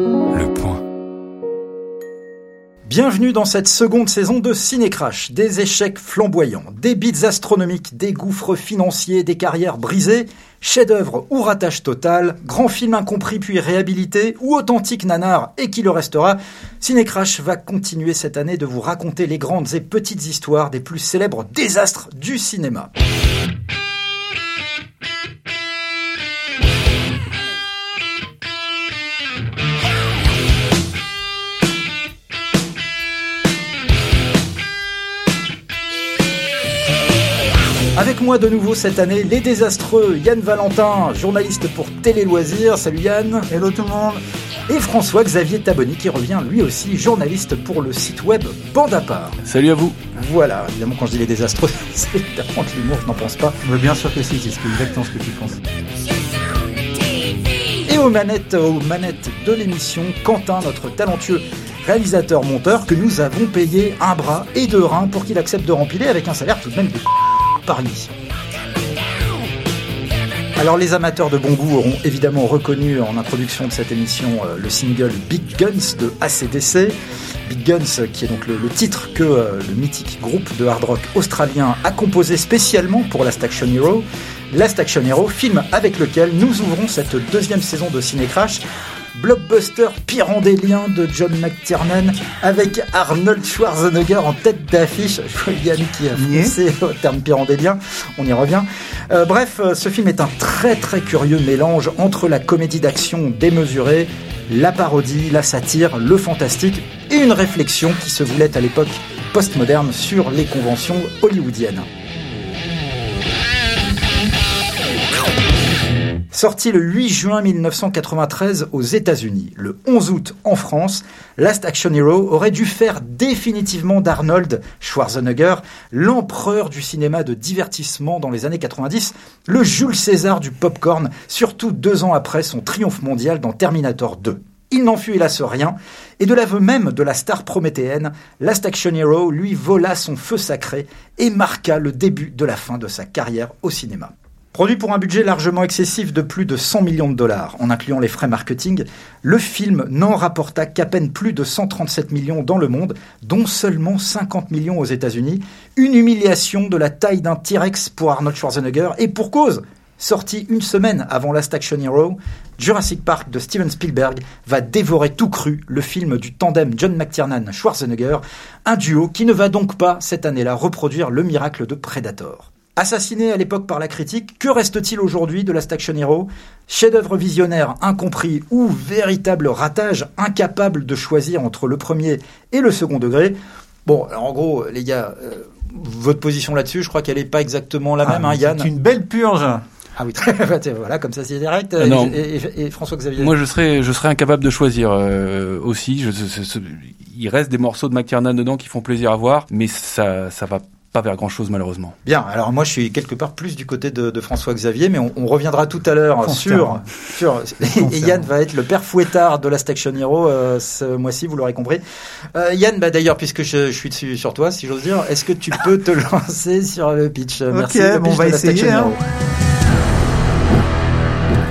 Le point. Bienvenue dans cette seconde saison de Cinécrash. Des échecs flamboyants, des bits astronomiques, des gouffres financiers, des carrières brisées, chef-d'œuvre ou ratage total, grand film incompris puis réhabilité ou authentique nanar et qui le restera. Cinécrash va continuer cette année de vous raconter les grandes et petites histoires des plus célèbres désastres du cinéma. Avec moi de nouveau cette année, les désastreux Yann Valentin, journaliste pour Télé Loisirs. Salut Yann. Hello tout le monde. Et François-Xavier Taboni qui revient lui aussi journaliste pour le site web Bande à part. Salut à vous. Voilà, évidemment quand je dis les désastreux, c'est évidemment de l'humour, je n'en pense pas. Mais bien sûr que si, c'est exactement ce que tu penses. Et aux manettes, aux manettes de l'émission, Quentin, notre talentueux réalisateur-monteur, que nous avons payé un bras et deux reins pour qu'il accepte de remplir avec un salaire tout de même de Alors les amateurs de bon goût auront évidemment reconnu en introduction de cette émission euh, le single Big Guns de ACDC. Big Guns qui est donc le, le titre que euh, le mythique groupe de hard rock australien a composé spécialement pour Last Action Hero. Last Action Hero, film avec lequel nous ouvrons cette deuxième saison de Ciné Crash blockbuster pyrandélien de John McTiernan avec Arnold Schwarzenegger en tête d'affiche. Yann qui a foncé au terme pyrandélien, on y revient. Euh, bref, ce film est un très très curieux mélange entre la comédie d'action démesurée, la parodie, la satire, le fantastique et une réflexion qui se voulait à l'époque postmoderne sur les conventions hollywoodiennes. Sorti le 8 juin 1993 aux États-Unis, le 11 août en France, Last Action Hero aurait dû faire définitivement d'Arnold Schwarzenegger l'empereur du cinéma de divertissement dans les années 90, le Jules César du popcorn, surtout deux ans après son triomphe mondial dans Terminator 2. Il n'en fut hélas rien, et de l'aveu même de la star prométhéenne, Last Action Hero lui vola son feu sacré et marqua le début de la fin de sa carrière au cinéma. Produit pour un budget largement excessif de plus de 100 millions de dollars, en incluant les frais marketing, le film n'en rapporta qu'à peine plus de 137 millions dans le monde, dont seulement 50 millions aux États-Unis. Une humiliation de la taille d'un T-Rex pour Arnold Schwarzenegger, et pour cause Sorti une semaine avant Last Action Hero, Jurassic Park de Steven Spielberg va dévorer tout cru le film du tandem John McTiernan-Schwarzenegger, un duo qui ne va donc pas, cette année-là, reproduire le miracle de Predator. Assassiné à l'époque par la critique, que reste-t-il aujourd'hui de Last Action Hero? Chef-d'œuvre visionnaire incompris ou véritable ratage incapable de choisir entre le premier et le second degré? Bon, alors en gros, les gars, euh, votre position là-dessus, je crois qu'elle n'est pas exactement la Ah, même, hein, Yann C'est une belle purge. Ah oui, très voilà, comme ça c'est direct. Ah non. Et, et- et François-Xavier Moi, je serais, je serais incapable de choisir euh, aussi. Je, il reste des morceaux de McTiernan dedans qui font plaisir à voir, mais ça, ça va pas vers grand chose malheureusement. Bien, alors moi je suis quelque part plus du côté de, de François-Xavier, mais on, on reviendra tout à l'heure sur, sur... Et Yann va être le père fouettard de Last Action Hero euh, ce mois-ci, vous l'aurez compris. Euh, Yann, bah, d'ailleurs, puisque je, je suis dessus sur toi, si j'ose dire, est-ce que tu peux te lancer sur le pitch? Merci. Le bon, pitch on va de essayer, hein. Hero.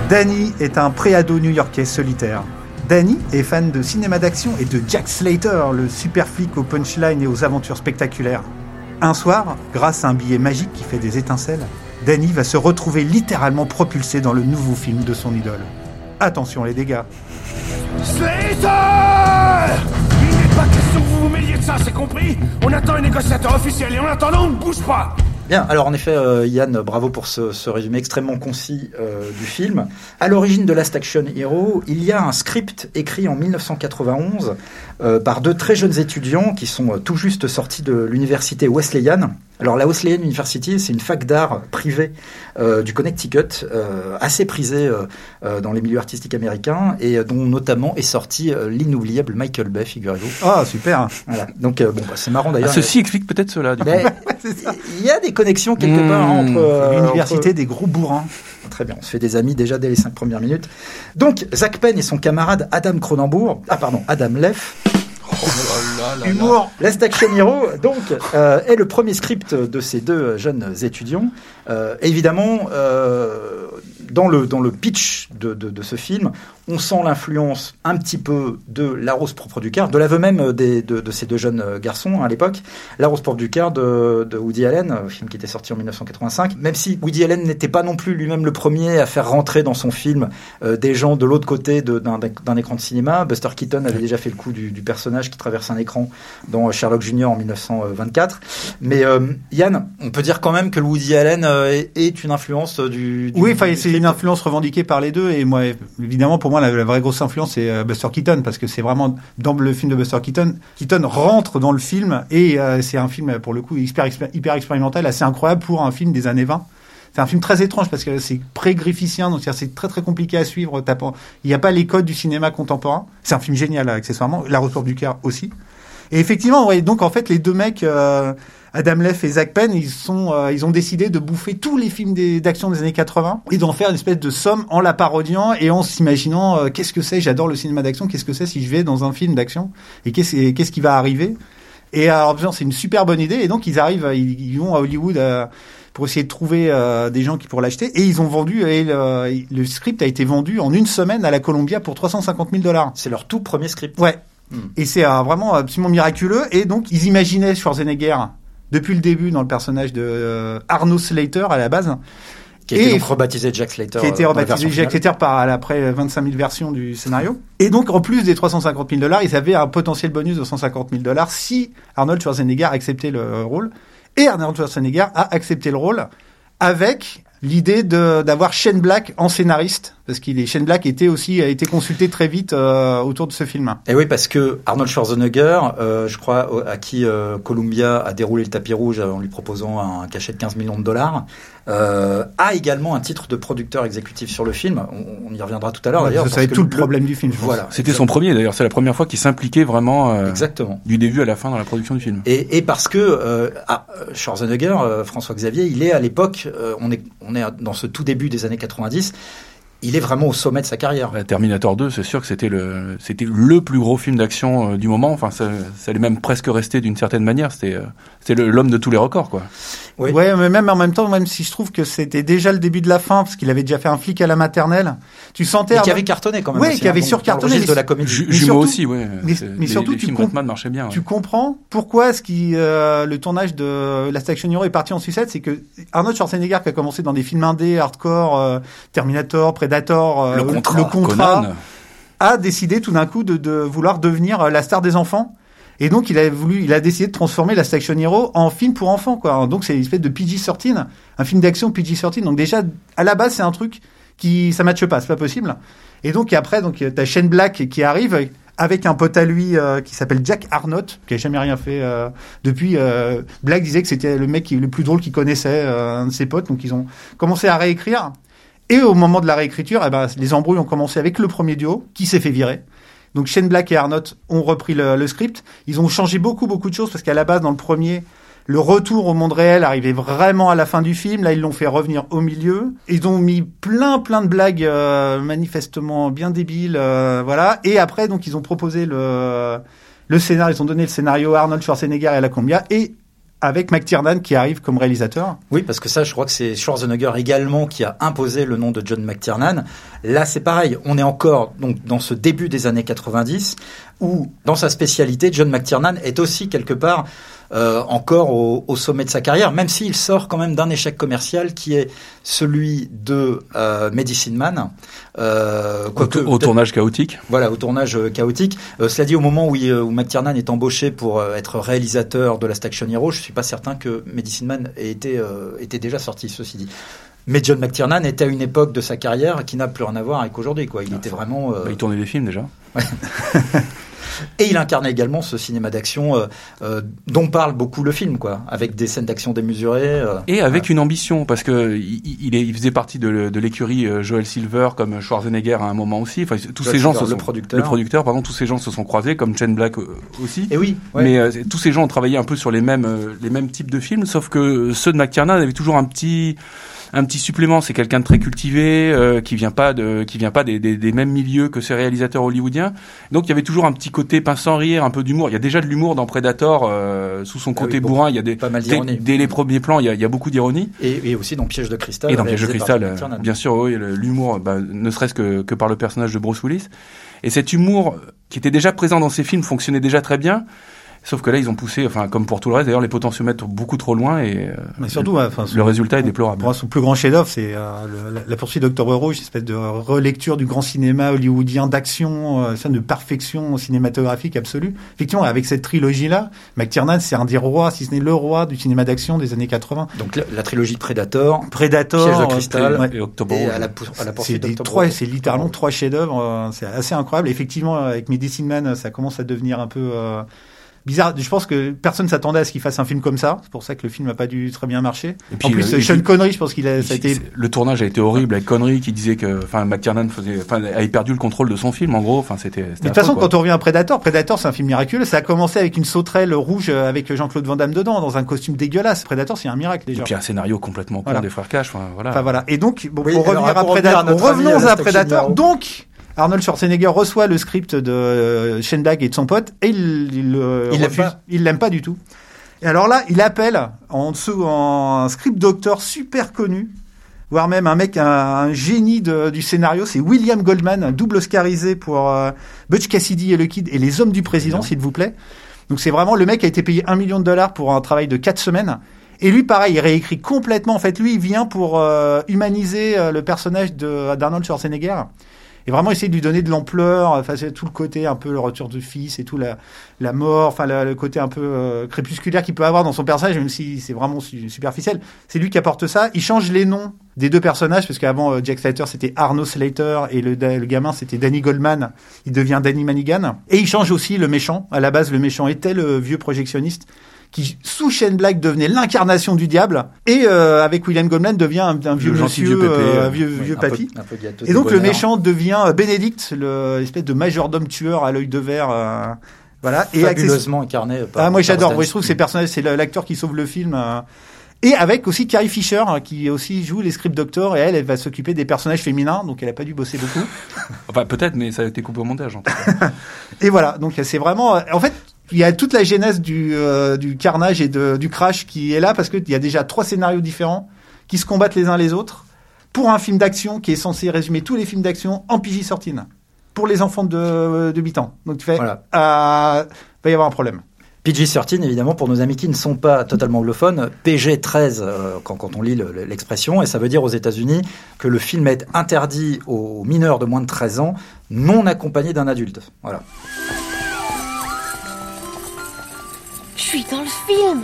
Danny est un préado new-yorkais solitaire. Danny est fan de cinéma d'action et de Jack Slater, le super flic aux punchlines et aux aventures spectaculaires. Un soir, grâce à un billet magique qui fait des étincelles, Danny va se retrouver littéralement propulsé dans le nouveau film de son idole. Attention les dégâts. Slater Il n'est pas question que vous vous mêliez de ça, c'est compris? On attend un négociateur officiel et en attendant, on ne bouge pas Bien, alors en effet, euh, Yann, bravo pour ce, résumé extrêmement concis euh, du film. À l'origine de Last Action Hero, il y a un script écrit en 1991 euh, par deux très jeunes étudiants qui sont euh, tout juste sortis de l'université Wesleyan. Alors la Wesleyan University, c'est une fac d'art privée euh, du Connecticut, euh, assez prisée euh, euh, dans les milieux artistiques américains et euh, dont notamment est sorti euh, l'inoubliable Michael Bay, figurez-vous. Oh, super Voilà. Donc euh, bon, bah, c'est marrant Ah, d'ailleurs. ceci explique peut-être cela. Du coup. Mais il y a des connexions quelque part Mmh. entre euh, L'université entre- des gros bourrins. Très bien, on se fait des amis déjà dès les cinq premières minutes. Donc, Zach Penn et son camarade Adam Cronenbourg, ah pardon, Adam Leff, Humour. Action Hero, donc, euh, est le premier script de ces deux jeunes étudiants. Euh, évidemment, euh, dans le, dans le pitch de, de, de ce film, on sent l'influence un petit peu de La Rose propre du quart, de l'aveu même des, de, de, ces deux jeunes euh, garçons hein, à l'époque. La Rose propre du quart de, de Woody Allen, un film qui était sorti en 1985. Même si Woody Allen n'était pas non plus lui-même le premier à faire rentrer dans son film euh, des gens de l'autre côté d'un écran de cinéma. Buster Keaton avait déjà fait le coup du, du, personnage qui traverse un écran dans Sherlock Jr. en 1924. Mais euh, Yann, on peut dire quand même que Woody Allen euh, est, est, une influence du... du oui, enfin c'est une influence revendiquée par les deux et moi évidemment pour moi la, la vraie grosse influence c'est euh, Buster Keaton parce que c'est vraiment dans le film de Buster Keaton, Keaton rentre dans le film et euh, c'est un film pour le coup hyper, hyper expérimental, assez incroyable pour un film des années 20. C'est un film très étrange parce que c'est pré-griffithien, donc c'est très très compliqué à suivre. Il n'y a pas les codes du cinéma contemporain. C'est un film génial accessoirement. La Retour du cœur aussi. Et effectivement, ouais, donc en fait les deux mecs, euh, Adam Leff et Zach Penn, ils sont, euh, ils ont décidé de bouffer tous les films d'action des, des, années 80 et d'en faire une espèce de somme en la parodiant et en s'imaginant euh, qu'est-ce que c'est. J'adore le cinéma d'action. Qu'est-ce que c'est si je vais dans un film d'action et qu'est-ce qui va arriver. Et alors c'est une super bonne idée et donc ils arrivent, ils, ils vont à Hollywood. Euh, pour essayer de trouver euh, des gens qui pourraient l'acheter. Et ils ont vendu, et le, le, script a été vendu en une semaine à la Columbia pour 350 000 dollars. C'est leur tout premier script. Ouais. Mm. Et c'est euh, vraiment absolument miraculeux. Et donc, ils imaginaient Schwarzenegger depuis le début dans le personnage de euh, Arno Slater à la base. Qui a été donc rebaptisé Jack Slater. Qui a été rebaptisé Jack Slater par après 25 000 versions du scénario. Et donc, en plus des 350 000 dollars, ils avaient un potentiel bonus de 150 000 dollars si Arnold Schwarzenegger acceptait le rôle. Et Arnold Schwarzenegger a accepté le rôle avec l'idée d'avoir Shane Black en scénariste parce qu'il est Shane Black était aussi a été consulté très vite euh, autour de ce film. Et oui parce que Arnold Schwarzenegger, euh, je crois à qui euh, Columbia a déroulé le tapis rouge en lui proposant un cachet de 15 millions de dollars, euh, a également un titre de producteur exécutif sur le film. On, on y reviendra tout à l'heure ouais, d'ailleurs. Ça va tout le, le problème du film. Voilà. C'était son premier d'ailleurs. C'est la première fois qu'il s'impliquait vraiment. euh, Exactement. Du début à la fin dans la production du film. Et, et parce que ah, Schwarzenegger, François Xavier, il est à l'époque, on est on est dans ce tout début des années 90 il est vraiment au sommet de sa carrière. Terminator 2, c'est sûr que c'était le, c'était le plus gros film d'action euh, du moment. Enfin, ça, ça allait même presque rester d'une certaine manière. C'était, euh, c'était l'homme de tous les records, quoi. Oui. Ouais, mais même en même temps, même si je trouve que c'était déjà le début de la fin, parce qu'il avait déjà fait un flic à la maternelle, tu sentais. Et qui avait cartonné quand même. Oui, qui avait surcartonné. de la comédie. Jumeau aussi, ouais. Mais, mais les, surtout, les tu, films com Batman marchaient bien. Ouais. tu comprends pourquoi est-ce qu'il euh, le tournage de Last Action Hero est parti en sucette, c'est que Arnold Schwarzenegger qui a commencé dans des films indés, hardcore, euh, Terminator, Predator, euh, le contrat, le contrat a décidé tout d'un coup de, de vouloir devenir euh, la star des enfants. Et donc, il a voulu, il a décidé de transformer Last Action Hero en film pour enfants, quoi. Donc, c'est une espèce de PG-13, un film d'action PG-13. Donc, déjà, à la base, c'est un truc qui, ça matche pas, c'est pas possible. Et donc, après, donc, t'as Shane Black qui arrive avec un pote à lui euh, qui s'appelle Jack Arnott, qui a jamais rien fait euh, depuis. Euh, Black disait que c'était le mec qui, le plus drôle qu'il connaissait, euh, un de ses potes. Donc, ils ont commencé à réécrire. Et au moment de la réécriture, eh ben, les embrouilles ont commencé avec le premier duo, qui s'est fait virer. Donc Shane Black et Arnott ont repris le, script. Ils ont changé beaucoup, beaucoup de choses parce qu'à la base, dans le premier, le retour au monde réel arrivait vraiment à la fin du film. Là, ils l'ont fait revenir au milieu. Ils ont mis plein, plein de blagues euh, manifestement bien débiles, euh, voilà. Et après, donc, ils ont proposé le scénario. Ils ont donné le scénario à Arnold Schwarzenegger et à la Columbia et avec McTiernan qui arrive comme réalisateur. Oui, parce que ça, je crois que c'est Schwarzenegger également qui a imposé le nom de John McTiernan. Là, c'est pareil. On est encore donc dans ce début des années 90 où, dans sa spécialité, John McTiernan est aussi quelque part euh, encore au, au, sommet de sa carrière, même s'il sort quand même d'un échec commercial qui est celui de euh, Medicine Man. Euh, au, au tournage chaotique. Voilà, au tournage euh, chaotique. cela dit, au moment où, il, où McTiernan est embauché pour être réalisateur de Last Action Hero, je suis pas certain que Medicine Man ait été, était déjà sorti, ceci dit. Mais John McTiernan était à une époque de sa carrière qui n'a plus rien à voir avec aujourd'hui. Quoi. Il ah, était vraiment. Bah, il tournait des films déjà. Et il incarnait également ce cinéma d'action euh, euh, dont parle beaucoup le film, quoi, avec des scènes d'action démesurées. Euh, et avec une ambition, parce que il, faisait partie de, de l'écurie Joel Silver, comme Schwarzenegger à un moment aussi. Enfin, tous Joel ces gens Silver, se sont, le producteur, le producteur, pardon, tous ces gens se sont croisés, comme Chen Black aussi. Et oui. Ouais. Mais tous ces gens ont travaillé un peu sur les mêmes, les mêmes types de films, sauf que ceux de McTiernan avaient toujours un petit un petit supplément, c'est quelqu'un de très cultivé, euh, qui vient pas de, qui vient pas des, des, des, mêmes milieux que ces réalisateurs hollywoodiens. Donc il y avait toujours un petit côté pince sans rire, un peu d'humour. Il y a déjà de l'humour dans Predator euh, sous son Ah côté oui, bourrin. Il y a des pas mal dès, les premiers plans, il y a, il y a beaucoup d'ironie. Et, et aussi dans Piège de cristal. Et dans Piège de cristal, euh, bien sûr, oui, l'humour, bah, ne serait-ce que, que par le personnage de Bruce Willis. Et cet humour qui était déjà présent dans ces films fonctionnait déjà très bien. Sauf que là, ils ont poussé, enfin, comme pour tout le reste, d'ailleurs, les potentiomètres beaucoup trop loin et euh, Mais surtout, enfin, le résultat est déplorable. Pour moi, son plus grand chef-d'œuvre, c'est euh, la, la poursuite d'Octobre Rouge, une espèce de relecture du grand cinéma hollywoodien d'action, euh, ça, de perfection cinématographique absolue. Effectivement, avec cette trilogie-là, McTiernan, c'est un des rois, si ce n'est le roi du cinéma d'action des années 80. Donc la, la trilogie Predator, Predator, Piège de euh, cristal ouais. Et Octobre et Rouge. à la, à la C'est poursuite d'Octobre c'est littéralement trois chefs-d'œuvre. euh, C'est assez incroyable. Effectivement, avec Medicine Man, ça commence à devenir un peu euh, bizarre. Je pense que personne s'attendait à ce qu'il fasse un film comme ça. C'est pour ça que le film n'a pas dû très bien marcher. Et puis, en plus, euh, et Sean puis- Connery, je pense qu'il a, ça a été Le tournage a été horrible avec Connery qui disait que, enfin, McTiernan faisait, enfin, avait perdu le contrôle de son film, en gros. Enfin, c'était. Mais de toute façon, quand on revient à Predator, Predator, c'est un film miraculeux. Ça a commencé avec une sauterelle rouge euh, avec Jean-Claude Van Damme dedans, dans un costume dégueulasse. Predator, c'est un miracle Et déjà. puis un scénario complètement con Voilà. des frères Cash. Enfin, voilà. Enfin voilà. Et donc, bon, Oui, pour revenir à Predator, revenons à Predator. Donc, Arnold Schwarzenegger reçoit le script de euh, Black et de son pote et il il, euh, Il l'aime pas. Il l'aime pas du tout. Et alors là, il appelle en dessous en script doctor super connu, voire même un mec, un, un génie de- du scénario, c'est William Goldman, un double oscarisé pour euh, Butch Cassidy et le Kid et les hommes du président, s'il vous plaît. Donc c'est vraiment le mec a été payé un million de dollars pour un travail de quatre semaines. Et lui, pareil, il réécrit complètement. En fait, lui, il vient pour euh, humaniser euh, le personnage de d'Arnold Schwarzenegger et vraiment essayer de lui donner de l'ampleur. Enfin, tout le côté un peu le retour du fils et tout la la mort, enfin le côté un peu euh, crépusculaire qu'il peut avoir dans son personnage, même si c'est vraiment su- superficiel. C'est lui qui apporte ça. Il change les noms des deux personnages parce qu'avant euh, Jack Slater c'était Arno Slater et le, le gamin c'était Danny Goldman. Il devient Danny Manigan et il change aussi le méchant. À la base, le méchant était le vieux projectionniste qui sous Shane Black devenait l'incarnation du diable et euh, avec William Goldman devient un, un vieux Le monsieur, vieux pépé, euh, euh, un vieux, Oui, vieux un peu- papy. un peu gâteau Et donc le méchant devient euh, Bénédicte, le espèce de majordome tueur à l'œil de verre. euh, voilà. Et fabuleusement incarné par ah, moi j'adore. Moi je trouve que ces personnages, c'est l'acteur qui sauve le film. euh. Et avec aussi Carrie Fisher hein, qui aussi joue les script doctors et elle, elle va s'occuper des personnages féminins, donc elle a pas dû bosser beaucoup. Enfin, peut-être, mais ça a été coupé au montage. En tout cas. Et voilà, donc c'est vraiment. En fait, il y a toute la genèse du, euh, du carnage et de, du crash qui est là parce qu'il y a déjà trois scénarios différents qui se combattent les uns les autres pour un film d'action qui est censé résumer tous les films d'action en PG-13 pour les enfants de, de 8 ans. Donc tu fais, Voilà. euh, va y avoir un problème. PG-13, évidemment, pour nos amis qui ne sont pas totalement anglophones, PG-13, euh, quand, quand on lit le- le- l'expression, et ça veut dire aux États-Unis que le film est interdit aux mineurs de moins de 13 ans, non accompagnés d'un adulte. Voilà. Suis dans le film.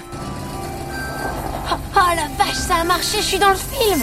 Oh, oh la vache, ça a marché, je suis dans le film.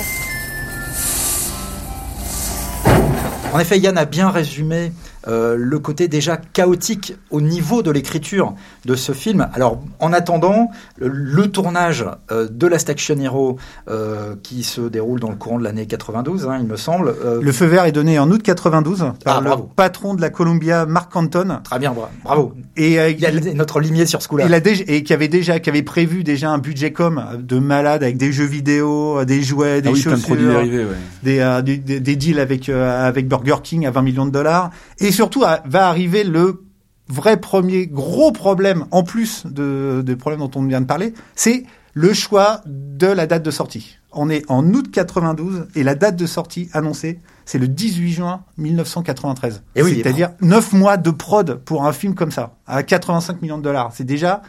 En effet, Yann a bien résumé euh, le côté déjà chaotique au niveau de l'écriture de ce film. Alors, en attendant, le, le tournage euh, de Last Action Hero, euh, qui se déroule dans le courant de l'année 92, hein, il me semble. euh, Le feu vert est donné en août 92 par Ah, le bravo. patron de la Columbia, Mark Canton, Très bien, bra- bravo. et euh, Il y a il- notre limier sur ce coup-là. Il a déjà, et qui avait déjà, qui avait prévu déjà un budget com de malade avec des jeux vidéo, des jouets, des ah oui, de chaussures, dérivés, ouais. des, euh, des, des- des deals avec euh, avec Burger King à 20 millions de dollars. Et surtout à- va arriver le vrai premier gros problème en plus de, des problèmes dont on vient de parler, c'est le choix de la date de sortie. On est en août 92 et la date de sortie annoncée, c'est le 18 juin 1993. Et oui, C'est-à-dire neuf mois de prod pour un film comme ça, à 85 millions de dollars. C'est déjà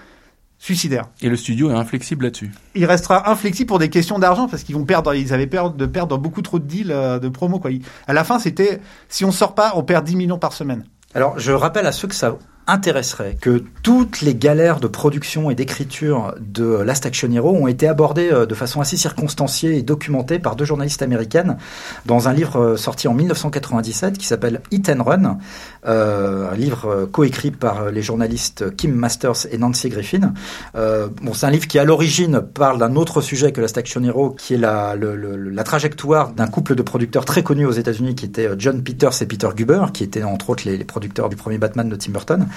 suicidaire. Et le studio est inflexible là-dessus. Il restera inflexible pour des questions d'argent parce qu'ils vont perdre, ils avaient peur de perdre beaucoup trop de deals euh, de promo quoi. À la fin, c'était si on sort pas, on perd 10 millions par semaine. Alors, je rappelle à ceux que ça intéresserait que toutes les galères de production et d'écriture de Last Action Hero ont été abordées euh, de façon assez circonstanciée et documentée par deux journalistes américaines dans un livre euh, sorti en 1997 qui s'appelle Hit and Run, euh, un livre coécrit par les journalistes Kim Masters et Nancy Griffin. Bon, c'est un livre qui à l'origine parle d'un autre sujet que Last Action Hero, qui est la, trajectoire d'un couple de producteurs très connus aux États-Unis qui étaient John Peters et Peter Guber, qui étaient entre autres les producteurs du premier Batman de Tim Burton.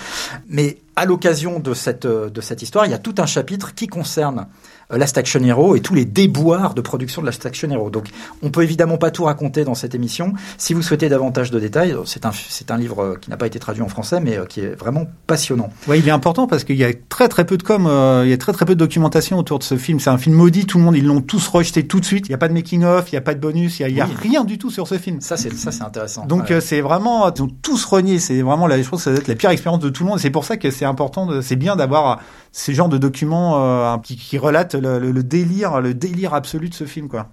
Mais à l'occasion de cette, euh, de cette histoire, il y a tout un chapitre qui concerne Last Action Hero et tous les déboires de production de Last Action Hero. Donc, on peut évidemment pas tout raconter dans cette émission. Si vous souhaitez davantage de détails, euh, c'est un, c'est un livre euh, qui n'a pas été traduit en français, mais qui est vraiment passionnant. Ouais, il est important parce qu'il y a très très peu de com, euh, il y a très très peu de documentation autour de ce film. C'est un film maudit, tout le monde ils l'ont tous rejeté tout de suite. Il n'y a pas de making of, il n'y a pas de bonus, il y a, Oui. rien du tout sur ce film. Ça, c'est, ça, c'est intéressant. Donc Ouais. euh, c'est vraiment ils ont tous renié. C'est vraiment la, je pense que ça doit être la pire expérience de tout le monde. C'est pour ça que c'est important, de- c'est bien d'avoir euh, ces genres de documents euh, qui, qui relatent le, le- délire, le délire absolu de ce film quoi.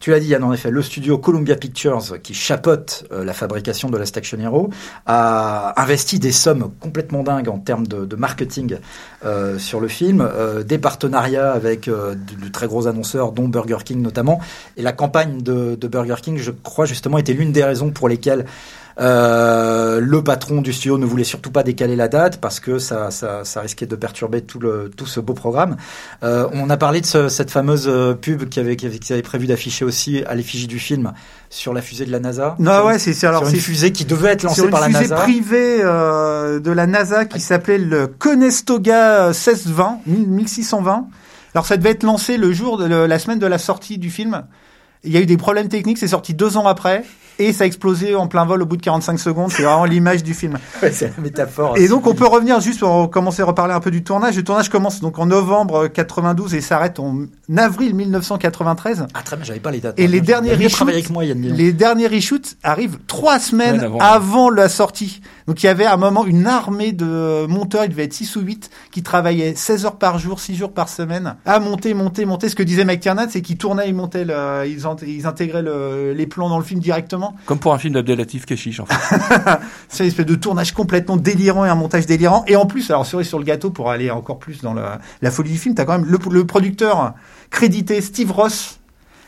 Tu l'as dit, Yann, en effet, le studio Columbia Pictures, qui chapeaute euh, la fabrication de Last Action Hero, a investi des sommes complètement dingues en termes de, de marketing euh, sur le film, euh, des partenariats avec euh, de, de très gros annonceurs, dont Burger King notamment. Et la campagne de, de Burger King, je crois justement, était l'une des raisons pour lesquelles euh, le patron du studio ne voulait surtout pas décaler la date parce que ça, ça, ça risquait de perturber tout, le, tout ce beau programme. Euh, on a parlé de ce- cette fameuse euh, pub qui avait, qui avait, qui avait prévu d'afficher aussi à l'effigie du film sur la fusée de la NASA. Non Sur- ouais c'est alors sur c'est une fusée qui devait être lancée une par la fusée NASA. privée euh, de la NASA qui s'appelait le Conestoga 1620 1620. Alors ça devait être lancé le jour de le- la semaine de la sortie du film. Il y a eu des problèmes techniques, c'est sorti deux ans après et ça a explosé en plein vol au bout de 45 secondes. C'est vraiment l'image du film. Ouais, c'est la métaphore. Et donc on peut revenir juste pour commencer à reparler un peu du tournage. Le tournage commence donc en novembre 92 et s'arrête en avril 1993. Ah très bien, j'avais pas les dates. Et moi. les derniers reshoots, avec moi, les derniers reshoots arrivent trois semaines Semaine avant. la sortie. Donc il y avait à un moment une armée de monteurs, il devait être 6 ou 8, qui travaillaient 16 heures par jour, 6 jours par semaine, à monter, monter, monter. Ce que disait McTiernan, c'est qu'ils tournaient, ils montaient, le- ils, int- ils intégraient le- les plans dans le film directement. Comme pour un film d'Abdelatif Keshish, en fait. C'est une espèce de tournage complètement délirant et un montage délirant. Et en plus, alors cerise sur le gâteau, pour aller encore plus dans la, la folie du film, t'as quand même le, le producteur crédité Steve Ross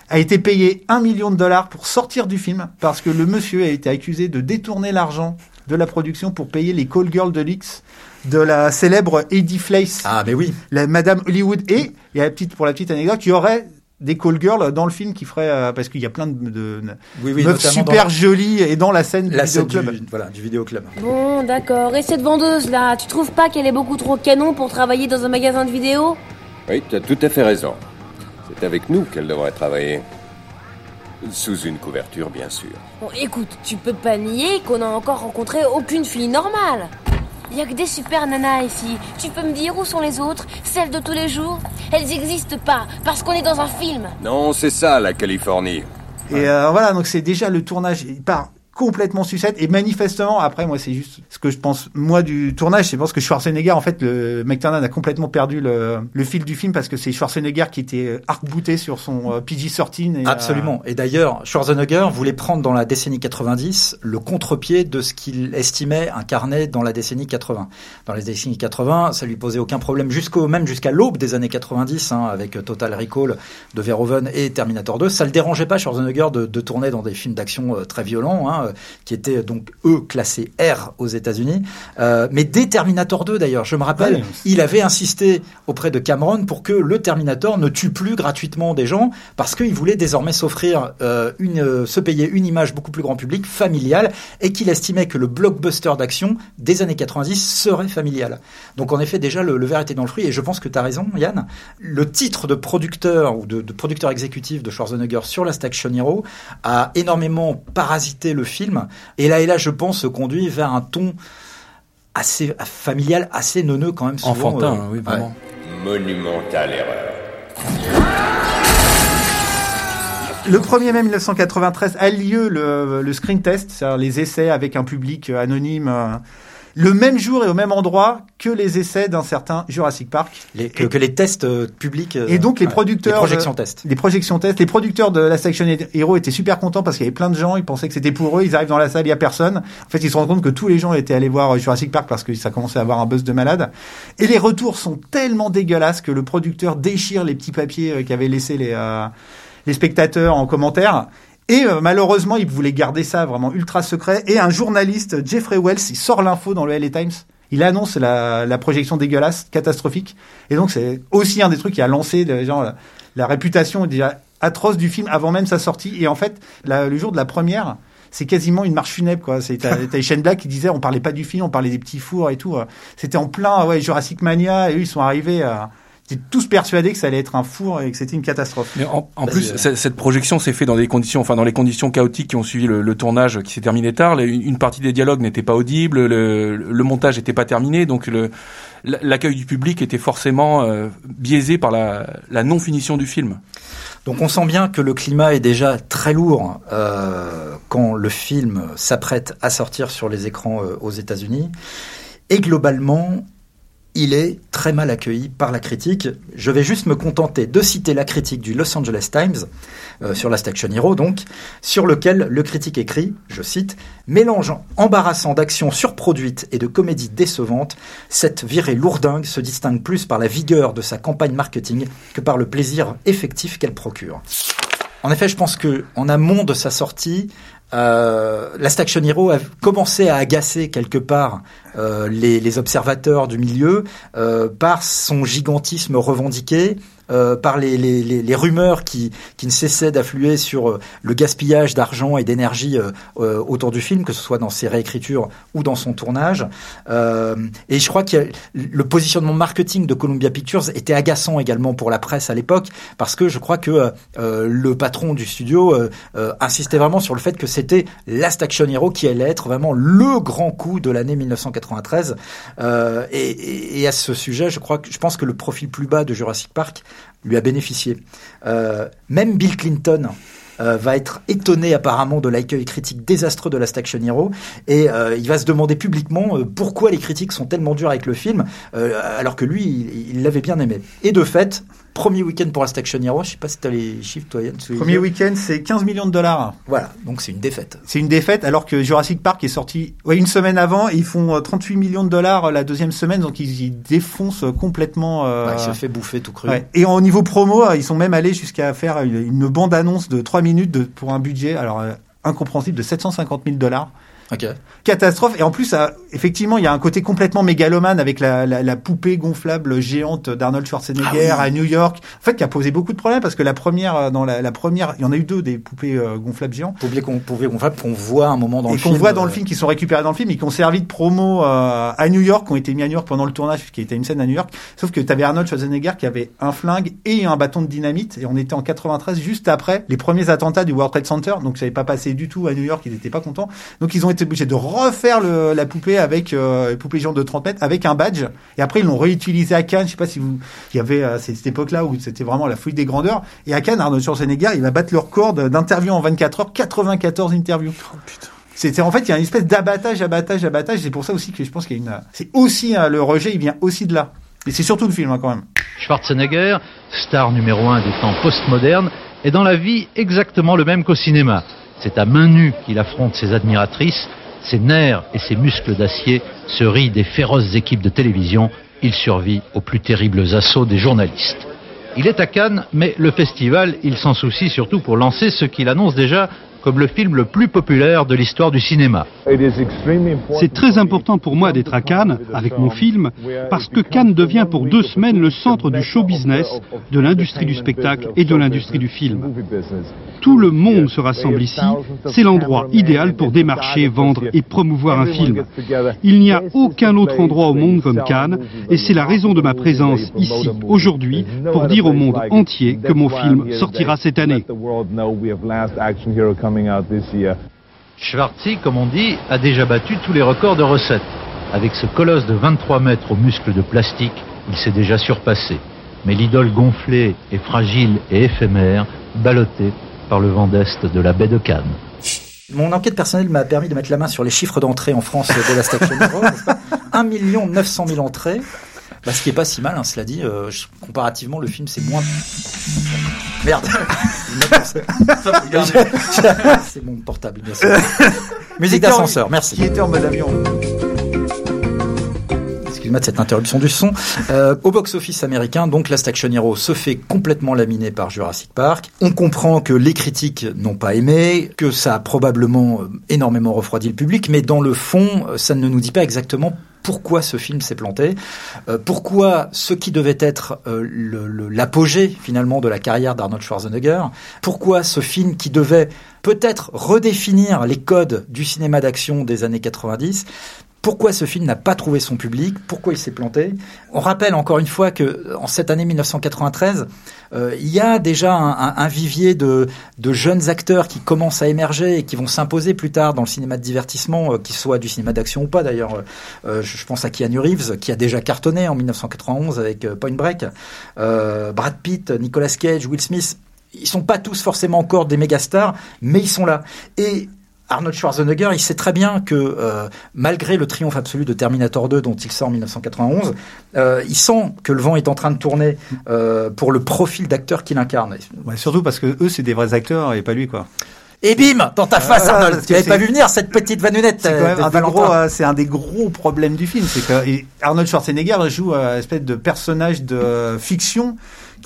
a été payé un million de dollars pour sortir du film parce que le monsieur a été accusé de détourner l'argent de la production pour payer les call girls de l'X de la célèbre Eddie Fleiss, Ah mais oui. la Madame Hollywood. Et, et la petite, pour la petite anecdote, il y aurait des call girls dans le film qui feraient, euh, parce qu'il y a plein de, de Oui, oui, meufs super jolies et dans la scène la du scène vidéoclub. du, voilà, du vidéoclub. Bon, d'accord. Et cette vendeuse là, tu trouves pas qu'elle est beaucoup trop canon pour travailler dans un magasin de vidéo Oui, tu as tout à fait raison. C'est avec nous qu'elle devrait travailler. Sous une couverture, bien sûr. Bon, écoute, tu peux pas nier qu'on a encore rencontré aucune fille normale. Y a que des super nanas ici. Tu peux me dire où sont les autres Celles de tous les jours? Elles existent pas, parce qu'on est dans un film. Non, c'est ça, la Californie. Et euh, voilà, donc c'est déjà le tournage, il part complètement sucette et manifestement après moi c'est juste ce que je pense moi du tournage c'est parce que Schwarzenegger en fait le McTiernan a complètement perdu le, le fil du film parce que c'est Schwarzenegger qui était arc-bouté sur son euh, PG-13 et, euh, Absolument. Et d'ailleurs, Schwarzenegger voulait prendre dans la décennie 90 le contre-pied de ce qu'il estimait incarner dans la décennie 80. Dans les décennies 80, ça lui posait aucun problème jusqu'au même jusqu'à l'aube des années 90, hein, avec Total Recall de Verhoeven et Terminator 2. Ça le dérangeait pas Schwarzenegger de, de tourner dans des films d'action euh, très violents, hein, euh, qui étaient donc eux classés R aux États-Unis. Euh, mais dès Terminator 2 d'ailleurs, je me rappelle, il avait insisté auprès de Cameron pour que le Terminator ne tue plus gratuitement des gens parce qu'il voulait désormais s'offrir euh, une, euh, se payer une image beaucoup plus grand public, familiale, et qu'il estimait que le blockbuster d'action des années 90 serait familial. Donc en effet, déjà, le, le verre était dans le fruit, et je pense que tu as raison, Yann. Le titre de producteur ou de, de producteur exécutif de Schwarzenegger sur Last Action Hero a énormément parasité le film, et là et là, je pense, se conduit vers un ton assez familial, assez neuneux quand même. Souvent, Enfantin, euh, oui, ouais. vraiment. Monumentale erreur. Le 1er mai 1993 a lieu le, le screen test, c'est-à-dire les essais avec un public euh, anonyme, euh, le même jour et au même endroit que les essais d'un certain Jurassic Park. Les- que, que les tests euh, publics. euh, Et donc les producteurs, les projections tests. les projections tests, les producteurs de la section Hero étaient super contents parce qu'il y avait plein de gens, ils pensaient que c'était pour eux, ils arrivent dans la salle, il y a personne. En fait, ils se rendent compte que tous les gens étaient allés voir Jurassic Park parce que ça commençait à avoir un buzz de malade. Et les retours sont tellement dégueulasses que le producteur déchire les petits papiers euh, qu'avaient laissés les euh, les spectateurs en commentaire. Et euh, malheureusement, il voulait garder ça vraiment ultra secret. Et un journaliste, Jeffrey Wells, il sort l'info dans le LA Times. Il annonce la, la projection dégueulasse, catastrophique. Et donc, c'est aussi un des trucs qui a lancé les gens, la, la réputation déjà atroce du film avant même sa sortie. Et en fait, la- le jour de la première, c'est quasiment une marche funèbre quoi. C'est t'as Shane Black qui disait on parlait pas du film, on parlait des petits fours et tout. C'était en plein ouais Jurassic Mania et eux ils sont arrivés à étaient tous persuadés que ça allait être un four et que c'était une catastrophe. Mais en, en Vas-y, plus, euh. cette projection s'est faite dans des conditions, enfin dans les conditions chaotiques qui ont suivi le, le tournage qui s'est terminé tard. Les- Une partie des dialogues n'était pas audible, le, le montage n'était pas terminé, donc le l'accueil du public était forcément euh, biaisé par la, la non finition du film. Donc on sent bien que le climat est déjà très lourd euh, quand le film s'apprête à sortir sur les écrans euh, aux États-Unis. Et globalement, il est très mal accueilli par la critique. Je vais juste me contenter de citer la critique du Los Angeles Times euh, sur Last Action Hero, donc, sur lequel le critique écrit, je cite, Mélange embarrassant d'action surproduite et de comédie décevante, cette virée lourdingue se distingue plus par la vigueur de sa campagne marketing que par le plaisir effectif qu'elle procure. En effet, je pense que en amont de sa sortie, euh, Last Action Hero a commencé à agacer quelque part euh, les, les observateurs du milieu euh, par son gigantisme revendiqué, euh, par les, les, les, les rumeurs qui, qui ne cessaient d'affluer sur euh, le gaspillage d'argent et d'énergie euh, euh, autour du film, que ce soit dans ses réécritures ou dans son tournage. Euh, et je crois que le positionnement marketing de Columbia Pictures était agaçant également pour la presse à l'époque, parce que je crois que euh, le patron du studio insistait vraiment sur le fait que c'était Last Action Hero qui allait être vraiment le grand coup de l'année 1993. Euh, et, et- et à ce sujet, je crois que je pense que le profil plus bas de Jurassic Park lui a bénéficié. Euh, même Bill Clinton euh, va être étonné apparemment de l'accueil critique désastreux de Last Action Hero et euh, il va se demander publiquement pourquoi les critiques sont tellement dures avec le film alors que lui il l'avait bien aimé. Et de fait, premier week-end pour Last Action Hero, je sais pas si tu as les chiffres toi Yann. Premier week-end c'est 15 millions de dollars. Voilà, donc c'est une défaite. C'est une défaite alors que Jurassic Park est sorti ouais, une semaine avant et ils font euh, 38 millions de dollars euh, la deuxième semaine donc ils, ils défoncent complètement. euh, Ouais, se fait bouffer tout cru. ouais. Et au niveau promo, euh, ils sont même allés jusqu'à faire une, une bande-annonce de 3 minutes de, pour un budget alors euh, incompréhensible de 750 000 dollars. Ok. Catastrophe et en plus ça, effectivement il y a un côté complètement mégalomane avec la, la, la poupée gonflable géante d'Arnold Schwarzenegger Ah oui. à New York. En fait qui a posé beaucoup de problèmes parce que la première euh, dans la, la première il y en a eu deux des poupées euh, gonflables géantes qu'on pouvait qu'on qu'on voit un moment dans et le qu'on film. voit dans le euh, film, qui sont récupérés dans le film et qui ont servi de promo euh, à New York, qui ont été mis à New York pendant le tournage, qui était une scène à New York. Sauf que t'avais Arnold Schwarzenegger qui avait un flingue et un bâton de dynamite, et on était en 93, juste après les premiers attentats du World Trade Center, donc ça n'avait pas passé du tout à New York, ils n'étaient pas contents. Donc ils ont été obligés de refaire le, la poupée avec euh, une poupée géante de 30 mètres avec un badge, et après ils l'ont réutilisé à Cannes. Je sais pas si vous, il y avait euh, cette époque-là où c'était vraiment la folie des grandeurs. Et à Cannes, Arnold Schwarzenegger, il va battre le record d'interviews en 24 heures, 94 interviews. C'était en fait il y a une espèce d'abattage, abattage, abattage. C'est pour ça aussi que je pense qu'il y a une. C'est aussi hein, le rejet, il vient aussi de là. Et c'est surtout le film hein, quand même. Schwarzenegger, star numéro un des temps postmodernes, est dans la vie exactement le même qu'au cinéma. C'est à main nue qu'il affronte ses admiratrices, ses nerfs et ses muscles d'acier se rient des féroces équipes de télévision, il survit aux plus terribles assauts des journalistes. Il est à Cannes, mais le festival, il s'en soucie surtout pour lancer ce qu'il annonce déjà comme le film le plus populaire de l'histoire du cinéma. C'est très important pour moi d'être à Cannes avec mon film parce que Cannes devient pour deux semaines le centre du show business, de l'industrie du spectacle et de l'industrie du film. Tout le monde se rassemble ici. C'est l'endroit idéal pour démarcher, vendre et promouvoir un film. Il n'y a aucun autre endroit au monde comme Cannes et c'est la raison de ma présence ici aujourd'hui pour dire au monde entier que mon film sortira cette année. Schwarzy, comme on dit, a déjà battu tous les records de recettes. Avec ce colosse de 23 mètres aux muscles de plastique, il s'est déjà surpassé. Mais l'idole gonflée et fragile et éphémère, ballottée par le vent d'Est de la baie de Cannes. Mon enquête personnelle m'a permis de mettre la main sur les chiffres d'entrée en France de la Station pas 1 900 000 entrées. Bah, ce qui est pas si mal, hein, cela dit. euh, comparativement, le film, c'est moins. Merde. c'est mon portable, bien sûr. Musique d'ascenseur, merci. Qui était en mode avion. Excuse-moi de cette interruption du son. Euh, au box-office américain, donc Last Action Hero se fait complètement laminer par Jurassic Park. On comprend que les critiques n'ont pas aimé, que ça a probablement euh, énormément refroidi le public, mais dans le fond, euh, ça ne nous dit pas exactement pourquoi ce film s'est planté, euh, pourquoi ce qui devait être euh, l'apogée finalement de la carrière d'Arnold Schwarzenegger, pourquoi ce film qui devait peut-être redéfinir les codes du cinéma d'action des années 90, pourquoi ce film n'a pas trouvé son public, pourquoi il s'est planté. On rappelle encore une fois que en cette année 1993, euh, il y a déjà un, vivier de, jeunes acteurs qui commencent à émerger et qui vont s'imposer plus tard dans le cinéma de divertissement, euh, qu'il soit du cinéma d'action ou pas d'ailleurs. Euh, je, je pense à Keanu Reeves qui a déjà cartonné en 1991 avec euh, Point Break, Euh, Brad Pitt, Nicolas Cage, Will Smith. Ils sont pas tous forcément encore des méga stars, mais ils sont là. Arnold Schwarzenegger, il sait très bien que euh, malgré le triomphe absolu de Terminator 2 dont il sort en 1991, euh, il sent que le vent est en train de tourner euh, pour le profil d'acteur qu'il incarne. Ouais, surtout parce que eux, c'est des vrais acteurs et pas lui, quoi. Et bim, dans ta face, Ah, Arnold. parce Tu que avais c'est- pas vu venir cette petite vanounette. C'est euh, un des Valentin. gros, euh, c'est un des gros problèmes du film, c'est que Arnold Schwarzenegger joue euh, une espèce de personnage de euh, fiction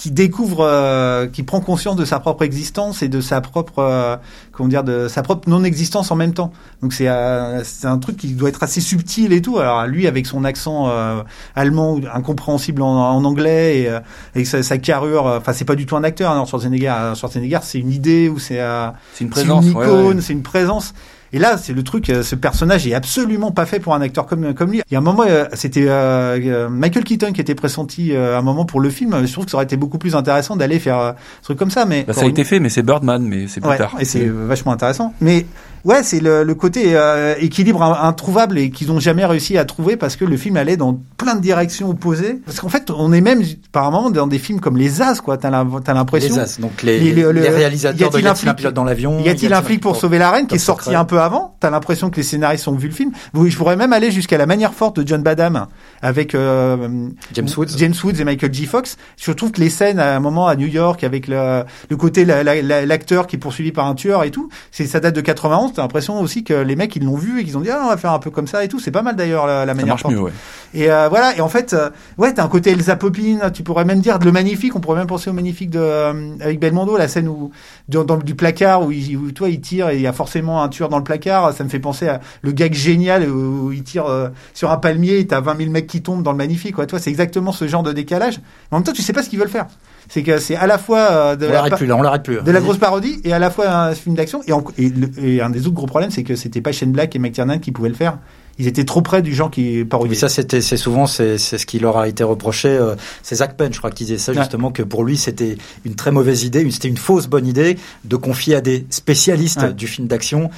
qui découvre, euh, qui prend conscience de sa propre existence et de sa propre, euh, comment dire, de sa propre non-existence en même temps. Donc c'est euh, c'est un truc qui doit être assez subtil et tout. Alors lui avec son accent euh, allemand incompréhensible en, en anglais et, euh, et sa, sa carrure, euh, enfin c'est pas du tout un acteur. Arnold Schwarzenegger, euh, Schwarzenegger c'est une idée ou c'est euh, C'est une présence. une ouais, icône, ouais. c'est une présence. Et là, c'est le truc, euh, ce personnage est absolument pas fait pour un acteur comme comme lui. Il y a un moment, euh, c'était euh, euh, Michael Keaton qui était pressenti euh, un moment pour le film. Je trouve que ça aurait été beaucoup plus intéressant d'aller faire euh, un truc comme ça. Mais Bah, ça a été fait, mais c'est Birdman, mais c'est plus Ouais, tard. et c'est vachement intéressant. Mais ouais, c'est le, le côté euh, équilibre in- introuvable et qu'ils ont jamais réussi à trouver parce que le film allait dans plein de directions opposées. Parce qu'en fait, on est même par moment dans des films comme Les As, quoi. T'as l'impression. Les As, donc les, Les- le- les le- réalisateurs y a-t-il de Y un a-t-il un flic pilote dans l'avion Y a-t-il un flic pour sauver la reine qui est sorti un peu avant T'as l'impression que les scénaristes ont vu le film. Je pourrais même aller jusqu'à la manière forte de John Badham avec euh, James Woods. James Woods et Michael J. Fox. Je trouve que les scènes à un moment à New York avec le, le côté la- la- la- l'acteur qui est poursuivi par un tueur et tout, c'est ça date de 91. T'as l'impression aussi que les mecs ils l'ont vu et qu'ils ont dit ah on va faire un peu comme ça et tout. C'est pas mal d'ailleurs la, la Ça manière marche forte. mieux, ouais. Et euh, voilà, et en fait, euh, ouais, t'as un côté Elsa Popine, tu pourrais même dire de le magnifique, on pourrait même penser au magnifique de euh, avec Belmondo, la scène où dans, dans du placard où, il, où toi il tire et il y a forcément un tueur dans le placard, ça me fait penser à le gag génial où, il tire euh, sur un palmier et t'as 20 000 mecs qui tombent dans le magnifique, quoi. Toi, c'est exactement ce genre de décalage. En même temps, tu sais pas ce qu'ils veulent faire. C'est que c'est à la fois euh, de On la l'arrête plus là, on l'arrête plus. de la grosse parodie et à la fois un film d'action et, un des autres gros problèmes c'est que c'était pas Shane Black et McTiernan qui pouvaient le faire ils étaient trop près du genre qui parodiait Oui, ça c'était c'est souvent c'est c'est ce qui leur a été reproché. euh, c'est Zach Penn, je crois, qui disait ça Ouais. justement que pour lui c'était une très mauvaise idée, c'était une fausse bonne idée de confier à des spécialistes Ouais. du film d'action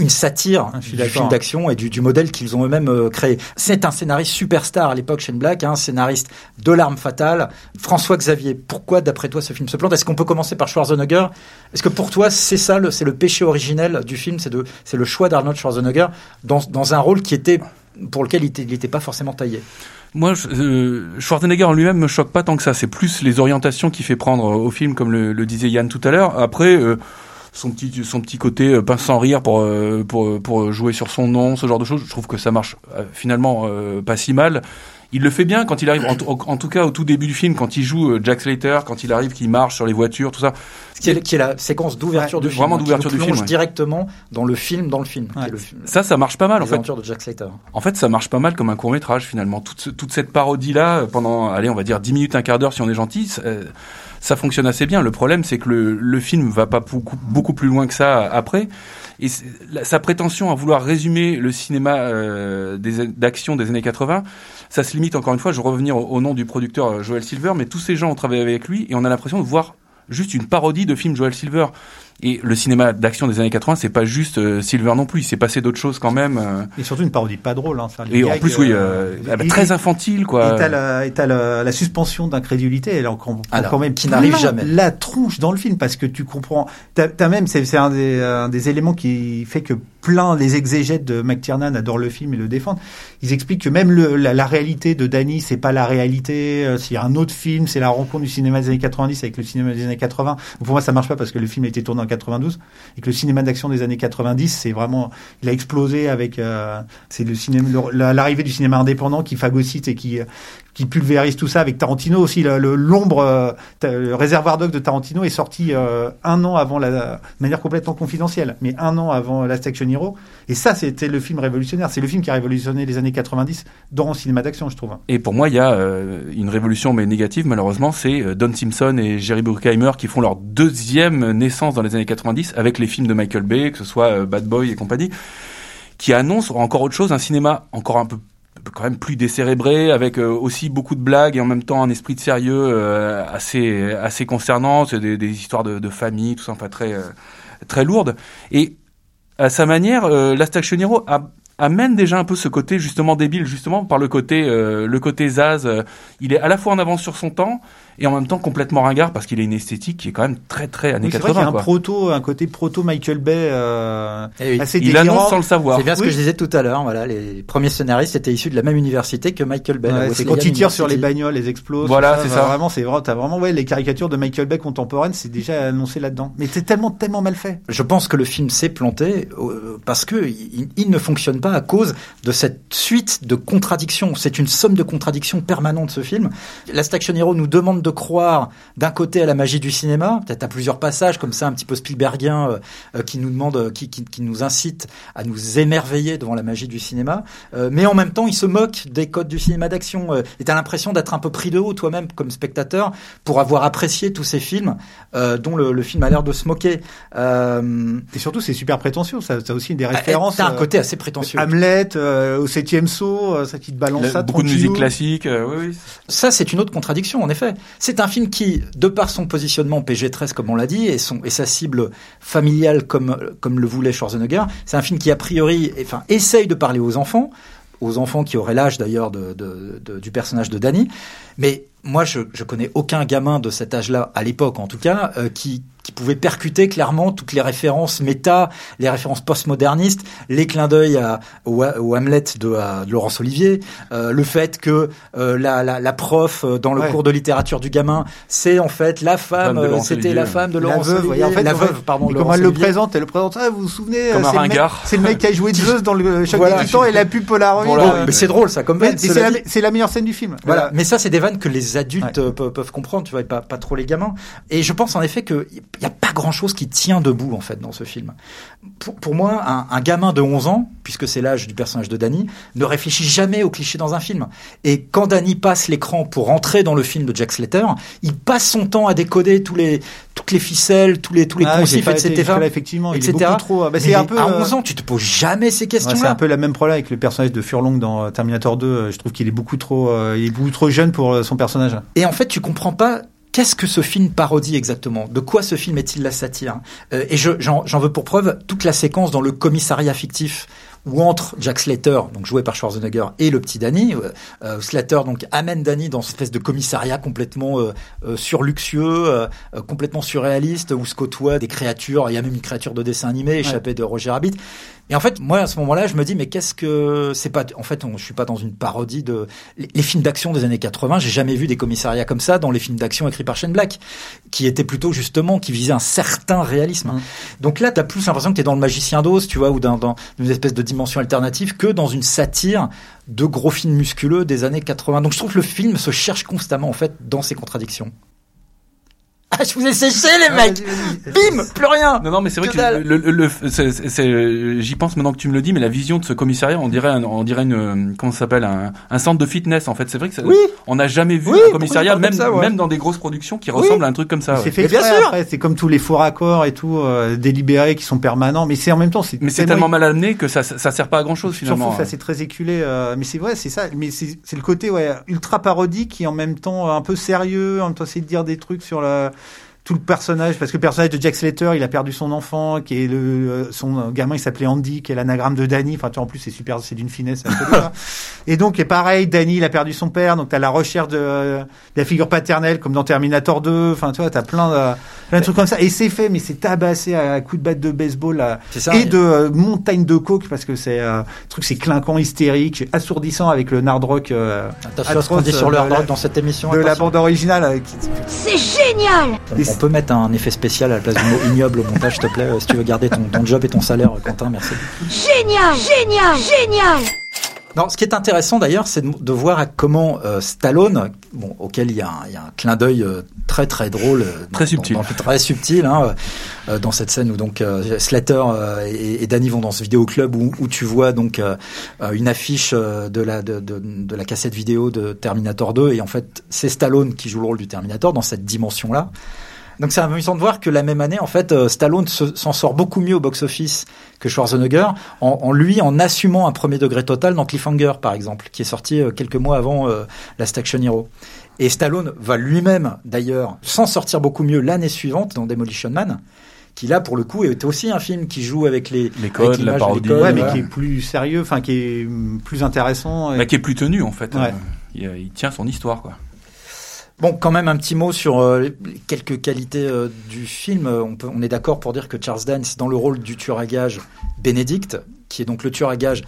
une satire suis du film d'action et du, du modèle qu'ils ont eux-mêmes euh, créé. C'est un scénariste superstar à l'époque, Shane Black, un scénariste de l'arme fatale. François Xavier, pourquoi d'après toi ce film se plante? Est-ce qu'on peut commencer par Schwarzenegger? Est-ce que pour toi c'est ça, le- c'est le péché originel du film, c'est de, c'est le choix d'Arnold Schwarzenegger dans, dans un rôle qui était pour lequel il n'était pas forcément taillé? Moi, euh, Schwarzenegger en lui-même me choque pas tant que ça. C'est plus les orientations qu'il fait prendre euh, au film, comme le, le disait Yann tout à l'heure. Après, euh, son petit son petit côté euh, pince sans rire pour euh, pour pour jouer sur son nom, ce genre de choses. Je trouve que ça marche euh, finalement euh, pas si mal. Il le fait bien quand il arrive, en, tout cas au tout début du film, quand il joue euh, Jack Slater, quand il arrive, qu'il marche sur les voitures, tout ça. Qui est, qui est la séquence d'ouverture Ouais, du film. vraiment hein, d'ouverture du film, ouais. directement dans le film, dans le film. Ouais. est le film- Ça, ça marche pas mal en fait. de Jack Slater. En fait, ça marche pas mal comme un court métrage finalement. Toute, toute cette parodie là, pendant, allez, on va dire 10 minutes, un quart d'heure si on est gentil, ça, fonctionne assez bien. Le problème, c'est que le, le film va pas beaucoup, beaucoup plus loin que ça après. Et sa prétention à vouloir résumer le cinéma euh, d'action des années 80, ça se limite encore une fois. Je vais revenir au, au nom du producteur euh, Joel Silver, mais tous ces gens ont travaillé avec lui et on a l'impression de voir juste une parodie de film Joel Silver. Et le cinéma d'action des années 80, c'est pas juste euh, Silver non plus. Il s'est passé d'autres choses quand même. euh, et surtout une parodie pas drôle hein, ça, les et en plus, oui, euh, et- très infantile, quoi. Et t'as la, et t'as la, la suspension d'incrédulité, comprend Alors, quand même qui n'arrive jamais. La tronche dans le film parce que tu comprends. T'as, t'as même, c'est, c'est un des, un des éléments qui fait que plein les exégètes de McTiernan adorent le film et le défendent. Ils expliquent que même le, la, la réalité de Danny, c'est pas la réalité. euh, S'il y a un autre film, c'est la rencontre du cinéma des années 90 avec le cinéma des années 80. Pour moi, ça marche pas parce que le film a été tourné en 92 et que le cinéma d'action des années 90, c'est vraiment, il a explosé avec, euh, c'est le cinéma, l'arrivée du cinéma indépendant qui phagocyte et qui qui pulvérise tout ça avec Tarantino aussi. le- le- L'ombre, euh, le réservoir dog de Tarantino est sorti euh, un an avant la, de manière complètement confidentielle, mais un an avant Last Action Hero. Et ça, c'était le film révolutionnaire. C'est le film qui a révolutionné les années 90 dans le cinéma d'action, je trouve. Et pour moi, il y a euh, une révolution, mais négative malheureusement, c'est Don Simpson et Jerry Bruckheimer qui font leur deuxième naissance dans les années 90 avec les films de Michael Bay, que ce soit Bad Boy et compagnie, qui annoncent encore autre chose, un cinéma encore un peu quand même plus décérébré, avec euh, aussi beaucoup de blagues et en même temps un esprit de sérieux euh, assez assez concernant, c'est des, des histoires de, de famille, tout ça, enfin très euh, très lourdes. Et à sa manière, euh, Hero amène déjà un peu ce côté justement débile, justement par le côté euh, le côté Zaz. il est à la fois en avance sur son temps et en même temps complètement ringard parce qu'il a une esthétique qui est quand même très très années Oui, c'est vrai qu'il y a 80. un quoi. proto, un côté proto Michael Bay euh, Eh oui. assez Il délirant. annonce sans le savoir. C'est bien ce que je disais tout à l'heure. Voilà, les premiers scénaristes étaient issus de la même université que Michael Bay. la Ouais, c'est quand il tire sur les bagnoles, les explose. Voilà, c'est Bah, ça. Vraiment, c'est vraiment, t'as vraiment, ouais, les caricatures de Michael Bay contemporaines, c'est déjà annoncé là-dedans. Mais c'est tellement, tellement mal fait. Je pense que le film s'est planté euh, parce que il, il ne fonctionne pas à cause de cette suite de contradictions. C'est une somme de contradictions permanentes ce film. Last Action Hero nous demande de croire d'un côté à la magie du cinéma, peut-être à plusieurs passages comme ça un petit peu Spielbergien euh, euh, qui nous demande, euh, qui, qui, qui nous incite à nous émerveiller devant la magie du cinéma. Euh, mais en même temps, il se moque des codes du cinéma d'action. Euh, et t'as l'impression d'être un peu pris de haut toi-même comme spectateur pour avoir apprécié tous ces films euh, dont le, le film a l'air de se moquer. Euh, Et surtout, c'est super prétentieux. Ça, ça a aussi des références. T'as un côté assez prétentieux. Hamlet, euh, au septième saut, ça qui te balance Le- ça. beaucoup de musique classique. euh, oui, oui. Ça, c'est une autre contradiction, en effet. C'est un film qui, de par son positionnement PG-13, comme on l'a dit, et, son, et sa cible familiale, comme, comme le voulait Schwarzenegger, c'est un film qui, a priori, enfin, essaye de parler aux enfants, aux enfants qui auraient l'âge d'ailleurs de, du personnage de Danny. Mais moi, je, je connais aucun gamin de cet âge-là, à l'époque en tout cas, euh, qui, qui pouvait percuter clairement toutes les références méta, les références postmodernistes, les clins d'œil à- au, au Hamlet de, à- de Laurence Olivier, euh, le fait que euh, la, la, la prof euh, dans le Ouais. cours de littérature du gamin, c'est en fait la femme, de euh, Laurence c'était Olivier, la femme de La Laurence veuve, Olivier, en fait, la veuve, pardon, de comment Laurence elle le présente, elle le présente, ah, vous vous souvenez, Comme euh, un c'est le mec-. C'est le mec qui a joué Zeus dans le choc Voilà. des titans et la pub Polaroid. Bon, euh, mais c'est drôle ça, comme c'est la, la meilleure scène du film. Voilà, mais ça c'est des vannes que les adultes Ouais. euh, peuvent, peuvent comprendre, tu vois, et pas, pas trop les gamins. Et je pense en effet qu'il n'y a pas grand-chose qui tient debout en fait dans ce film. Pour, pour moi, un, un gamin de 11 ans, puisque c'est l'âge du personnage de Danny, ne réfléchit jamais aux clichés dans un film. Et quand Danny passe l'écran pour entrer dans le film de Jack Slater, il passe son temps à décoder tous les, toutes les ficelles, tous les, tous les Ah, poncifs, etc. jusque-là, effectivement, il est trop. Bah, Mais c'est un peu. à euh, 11 ans, tu te poses jamais ces Ouais, c'est questions-là. un peu la même problème avec le personnage de Furlong dans euh, Terminator 2. euh, Je trouve qu'il est beaucoup trop, euh, il est beaucoup trop jeune pour euh, son personnage. Et en fait, tu comprends pas qu'est-ce que ce film parodie exactement. De quoi ce film est-il la satire? Euh, Et je- j'en j'en veux pour preuve toute la séquence dans le commissariat fictif où entre Jack Slater, donc joué par Schwarzenegger, et le petit Danny. Euh, euh, Slater donc amène Danny dans cette espèce de commissariat complètement euh, euh, surluxueux, euh, complètement surréaliste, où se côtoient des créatures. Il y a même une créature de dessin animé échappée de Roger Rabbit. Et en fait, moi à ce moment-là, je me dis mais qu'est-ce que c'est pas En fait, on, je suis pas dans une parodie de les, films d'action des années 80. J'ai jamais vu des commissariats comme ça dans les films d'action écrits par Shane Black, qui étaient plutôt justement qui visaient un certain réalisme. Mm. Donc là, t'as plus l'impression que t'es dans le Magicien d'Oz, tu vois, ou dans, dans une espèce de dimension alternative que dans une satire de gros films musculeux des années 80. Donc je trouve que le film se cherche constamment en fait dans ses contradictions. Ah, je vous ai séché les mecs. Bim, plus rien. Non, non, mais c'est vrai Que le, le, le- c'est- c'est- c'est- j'y pense maintenant que tu me le dis, mais la vision de ce commissariat, on dirait, un- on dirait une, euh, comment ça s'appelle, un, un centre de fitness en fait. C'est vrai que ça- Oui. on n'a jamais vu Oui, un commissariat, même, comme ça, ouais. même dans des grosses productions, qui ressemble à un truc comme ça. C'est ouais. fait bien sûr. après, c'est comme tous les faux raccords et tout, euh, délibérés qui sont permanents, mais c'est en même temps, c'est Mais c'est tellement mal amené que ça, ça, sert pas à grand chose Surtout, finalement. ça c'est très éculé, euh, mais c'est vrai, c'est ça. Mais c'est c'est le côté ouais ultra parodique et en même temps euh, un peu sérieux, en même temps c'est de dire des trucs sur la tout le personnage parce que le personnage de Jack Slater, il a perdu son enfant, qui est le euh, son euh, gamin, il s'appelait Andy, qui est l'anagramme de Danny. Enfin, tu vois, en plus c'est super, c'est d'une finesse. hein. et donc, et pareil, Danny, il a perdu son père, donc t'as la recherche de, euh, de la figure paternelle, comme dans Terminator 2. Enfin, tu vois, t'as plein de plein de trucs comme ça. Et c'est fait, mais c'est tabassé à coups de batte de baseball. là C'est ça. et de euh, montagne de coke parce que c'est euh, truc c'est clinquant hystérique assourdissant avec le nard rock euh, Attention à ce qu'on dit sur le euh, hard de rock dans cette émission. de la bande originale euh, qui- C'est génial et On peut mettre un effet spécial à la place du mot ignoble au montage, s'il te plaît, euh, si tu veux garder ton, ton job et ton salaire, Quentin, merci. Génial, génial, génial Non, ce qui est intéressant d'ailleurs, c'est de, de voir comment euh, Stallone, bon, auquel il y a un, il y a un clin d'œil euh, très très drôle, euh, Très dans- subtil. dans- très subtil, hein, euh, dans cette scène où donc euh, Slater euh, et, et Danny vont dans ce vidéoclub où, où tu vois donc une affiche de la de, de, de la cassette vidéo de Terminator 2 et en fait c'est Stallone qui joue le rôle du Terminator dans cette dimension là. Donc c'est amusant de voir que la même année, en fait, euh, Stallone se- s'en sort beaucoup mieux au box-office que Schwarzenegger, en, en lui en assumant un premier degré total dans Cliffhanger, par exemple, qui est sorti euh, quelques mois avant euh, Last Action Hero. Et Stallone va lui-même, d'ailleurs, s'en sortir beaucoup mieux l'année suivante dans Demolition Man, qui là, pour le coup, est aussi un film qui joue avec les, Les codes, avec la l'image, les parodie. codes, Ouais, mais voilà. qui est plus sérieux, enfin qui est plus intéressant. et- Bah, qui est plus tenu en fait. Ouais. Euh, il, il tient son histoire quoi. Bon, quand même un petit mot sur euh, quelques qualités euh, du film. Euh, On, est d'accord pour dire que Charles Dance, dans le rôle du tueur à gages Bénédicte, qui est donc le tueur à gages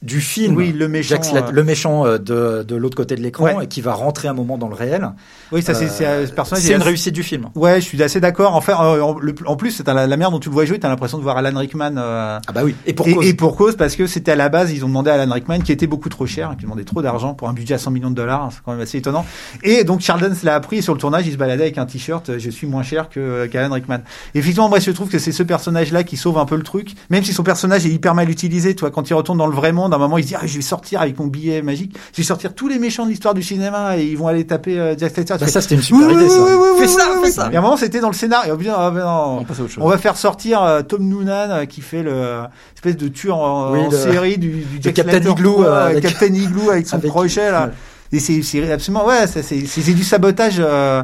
du film, Oui, le méchant, Jack Slater- euh. le méchant euh, de, de l'autre côté de l'écran, Ouais. et qui va rentrer un moment dans le réel. Oui, ça c'est c'est, euh, ce personnage. c'est une réussite du film. Ouais, je suis assez d'accord. En fait, euh, en, en plus, c'est la, la manière dont tu le vois jouer, t'as l'impression de voir Alan Rickman. euh, Ah bah oui. Et pour et, cause. et pour cause, parce que c'était à la base, ils ont demandé à Alan Rickman, qui était beaucoup trop cher, qui demandait trop d'argent pour un budget à 100 millions de dollars, c'est quand même assez étonnant. Et donc Charles Dance l'a appris et sur le tournage, il se baladait avec un t-shirt, euh, je suis moins cher que qu'Alan Rickman. Et effectivement, moi je trouve que c'est ce personnage-là qui sauve un peu le truc, même si son personnage est hyper mal utilisé. Toi, quand il retourne dans le vrai monde, à un moment, il se dit, ah, je vais sortir avec mon billet magique, je vais sortir tous les méchants de l'histoire du cinéma et ils vont aller taper euh, Jack Slater. Bah, ça, c'était une super Oui, idée, ça. oui, oui, fais oui, ça, oui, fais oui. ça. Et à un moment, c'était dans le scénario. Et ah, ben non, On passe à autre chose. on va faire sortir euh, Tom Noonan euh, qui fait le espèce de tueur en, Oui, en le- série du, du Jack Captain Slater, Igloo, euh, avec Captain Igloo avec son avec- crochet là. ouais. Et c'est absolument ouais, c'est du sabotage. euh,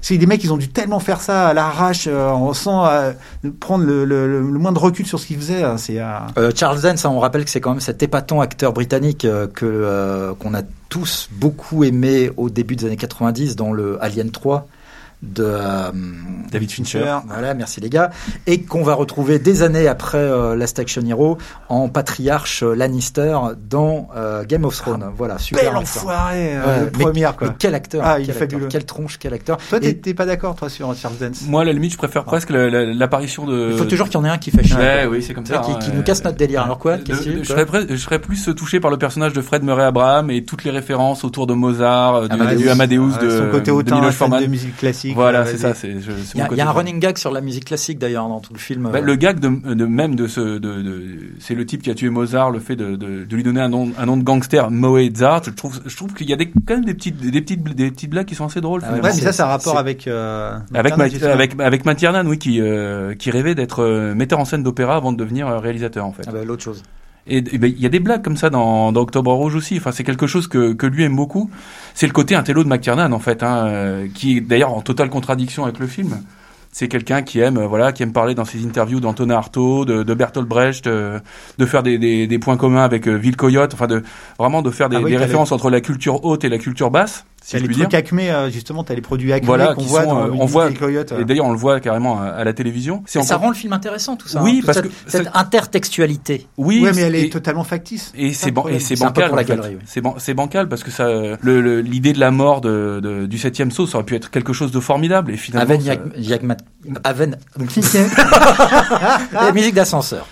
c'est des mecs, ils ont dû tellement faire ça à l'arrache, euh, en sans prendre le, le, moins de recul sur ce qu'ils faisaient. hein, C'est euh, Euh, Charles Dance, on rappelle que c'est quand même cet épatant acteur britannique que qu'on a tous beaucoup aimé au début des années 90 dans le Alien 3 de euh, David Fincher. Voilà, merci les gars, et qu'on va retrouver des années après euh, Last Action Hero en patriarche euh, Lannister dans euh, Game of Thrones. voilà, super bel enfoiré, euh, Ouais, le mais- première quoi. Mais quel acteur Ah, quel il est acteur, fabuleux. Quelle tronche, quel acteur. Toi, t'es Et t'es pas d'accord toi sur Charles Dance Moi à la limite je préfère presque la- la- l'apparition de. il faut toujours qu'il y en ait un qui fait chier. Ouais, oui, c'est comme ça. Qui, hein, qui nous casse notre délire. Alors quoi de- qu'est-ce de- qu'il- je, serais près- je serais plus touché par le personnage de Fred Murray Abraham et toutes les références autour de Mozart, du Amadeus. du Amadeus Ah, de, son côté Forman. de musique classique. Voilà, c'est ça. c'est- je- c'est Il y, a, mon il y a un running gag sur la musique classique d'ailleurs dans tout le film. Bah, euh, le gag de, de même de ce, de, de- c'est le type qui a tué Mozart, le fait de, de, de lui donner un nom, un nom de gangster, Mozart. Je trouve, je trouve qu'il y a des, quand même des petites, des petites, des petites blagues qui sont assez drôles. Ah ouais, mais ça, c'est un rapport avec euh, avec, avec, avec Matt Tiernan, oui, qui, euh, qui rêvait d'être euh, metteur en scène d'opéra avant de devenir euh, réalisateur, en fait. ah bah, l'autre chose. Et et ben, il y a des blagues comme ça dans, dans Octobre Rouge aussi. Enfin, c'est quelque chose que, que lui aime beaucoup. C'est le côté intello de McTiernan en fait, hein, euh, qui est d'ailleurs en totale contradiction avec le film. C'est quelqu'un qui aime, euh, voilà, qui aime parler dans ses interviews d'Antonin Artaud, de, de Bertolt Brecht, euh, de faire des, des, des points communs avec Ville Coyote, enfin de vraiment de faire des, Ah oui, des t'as références entre la culture haute et la culture basse, si je les puis dire. trucs Acme, euh, justement, t'as les produits Acme Voilà, qu'on qui voit sont, dans euh, on voit-. Et d'ailleurs, on le voit carrément à, à la télévision. C'est ça rend le film intéressant tout ça. Oui, hein, parce cette, que cette intertextualité. oui, ouais, mais elle est et- totalement factice. Et c'est ban bancal. pour la en fait. galerie, oui. C'est ban c'est bancal parce que ça, le- le- l'idée de la mort de, de- du septième saut, ça aurait pu être quelque chose de formidable et finalement. Aven, ça- Yak- Yakmat- Aven, la musique d'ascenseur.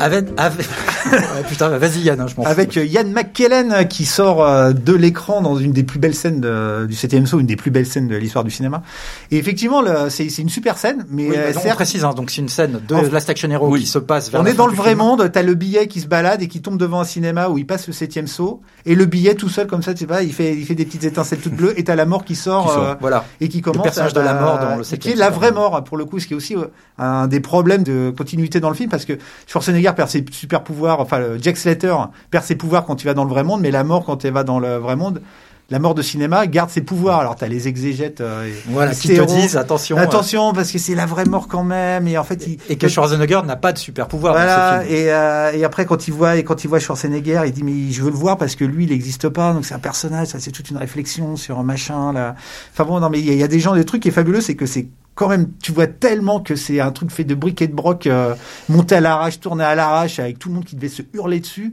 Aven, Aven, Ouais, putain, bah, vas-y Yann, hein, je m'en fous. Avec euh, Ian McKellen euh, qui sort euh, de l'écran dans une des plus belles scènes de- du 7 saut, une des plus belles scènes de l'histoire du cinéma. Et effectivement, le- c'est c'est une super scène, mais Oui, euh, bah, non, on précise, hein, donc c'est une scène de En- Last Action Hero Oui. qui se passe vers on la est dans le vrai film. monde. T'as le billet qui se balade et qui tombe devant un cinéma où il passe le septième saut, et le billet tout seul comme ça, tu sais pas, il fait il fait des petites étincelles toutes bleues, et t'as la mort qui sort. Qui sort. euh, Voilà. et qui commence personnage à- de la mort dans le qui septième est la vraie mort pour le coup ce qui est aussi euh, un des problèmes de continuité dans le film parce que Schwarzenegger perd ses super pouvoirs enfin le Jack Slater perd ses pouvoirs quand il va dans le vrai monde mais la mort quand elle va dans le vrai monde la mort de cinéma garde ses pouvoirs alors t'as les exégètes euh, et- Voilà, qui te disent attention. euh, attention parce que c'est la vraie mort quand même et en fait il Et que Schwarzenegger n'a pas de super pouvoir dans voilà, ce film. et, euh, et après quand il voit et quand il voit Schwarzenegger, il dit mais je veux le voir parce que lui il n'existe pas, donc c'est un personnage, ça c'est toute une réflexion sur un machin là. Enfin bon, non mais il y, y a des gens, des trucs qui est fabuleux, c'est que c'est quand même, tu vois tellement que c'est un truc fait de briques et de broc, euh, monté à l'arrache, tourné à l'arrache, avec tout le monde qui devait se hurler dessus.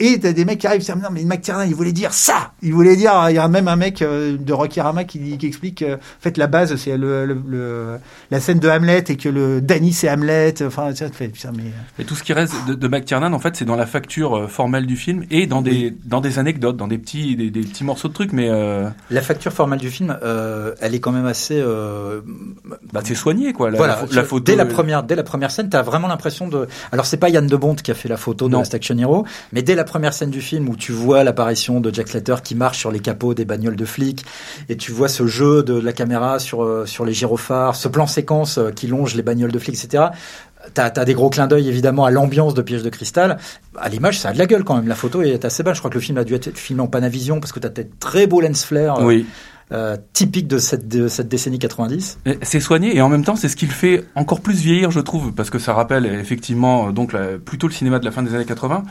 Et t'as des mecs qui arrivent, ils disent, non mais McTiernan, il voulait dire ça. Il voulait dire, il y a même un mec euh, de Rocky Rama qui, qui explique, euh, en fait la base c'est le, le, le- la scène de Hamlet et que le Danny c'est Hamlet. Enfin, tu fais, putain mais. Et tout ce qui reste de, de McTiernan, en fait, c'est dans la facture euh, formelle du film et dans des dans des anecdotes, dans des petits des, des petits morceaux de trucs, mais euh, La facture formelle du film, euh, elle est quand même assez. euh, bah, c'est soigné quoi. La, voilà, la, photo. dès la euh, première, dès la première scène, t'as vraiment l'impression de. Alors c'est pas Yann de Bont qui a fait la photo de Non. Last Action Hero, mais dès la première scène du film où tu vois l'apparition de Jack Slater qui marche sur les capots des bagnoles de flics et tu vois ce jeu de la caméra sur euh, sur les gyrophares, ce plan séquence euh, qui longe les bagnoles de flics, etc. T'as as des gros clins d'œil évidemment à l'ambiance de Piège de cristal. À l'image, ça a de la gueule quand même. La photo est assez belle. Je crois que le film a dû être filmé en Panavision parce que t'as des très beaux lens flares euh, Oui. Typiques de cette de cette décennie 90. Et C'est soigné et en même temps c'est ce qui le fait encore plus vieillir je trouve parce que ça rappelle effectivement euh, donc la- plutôt le cinéma de la fin des années 80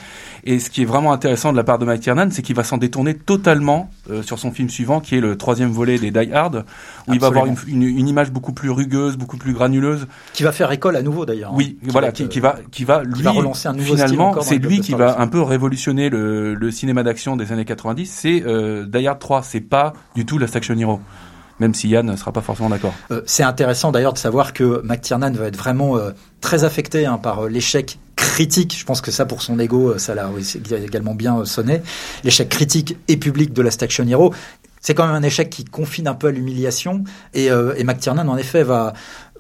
et ce qui est vraiment intéressant de la part de Mike Tiernan c'est qu'il va s'en détourner totalement euh, sur son film suivant qui est le troisième volet des Die Hard où il va avoir une, une, une image beaucoup plus rugueuse beaucoup plus granuleuse. Qui va faire école à nouveau d'ailleurs. oui Qui voilà va qui, qui va qui va lui va relancer un nouveau finalement c'est lui qui va un peu révolutionner le, le cinéma d'action des années 90 c'est euh, Die Hard 3 c'est pas du tout Last Même si Yann ne sera pas forcément d'accord Euh, c'est intéressant d'ailleurs de savoir que McTiernan va être vraiment euh, très affecté hein, par euh, l'échec critique. Je pense que ça, pour son ego, ça l'a également bien sonné. L'échec critique et public de Last Action Hero. C'est quand même un échec qui confine un peu à l'humiliation. Et, et McTiernan, en effet, va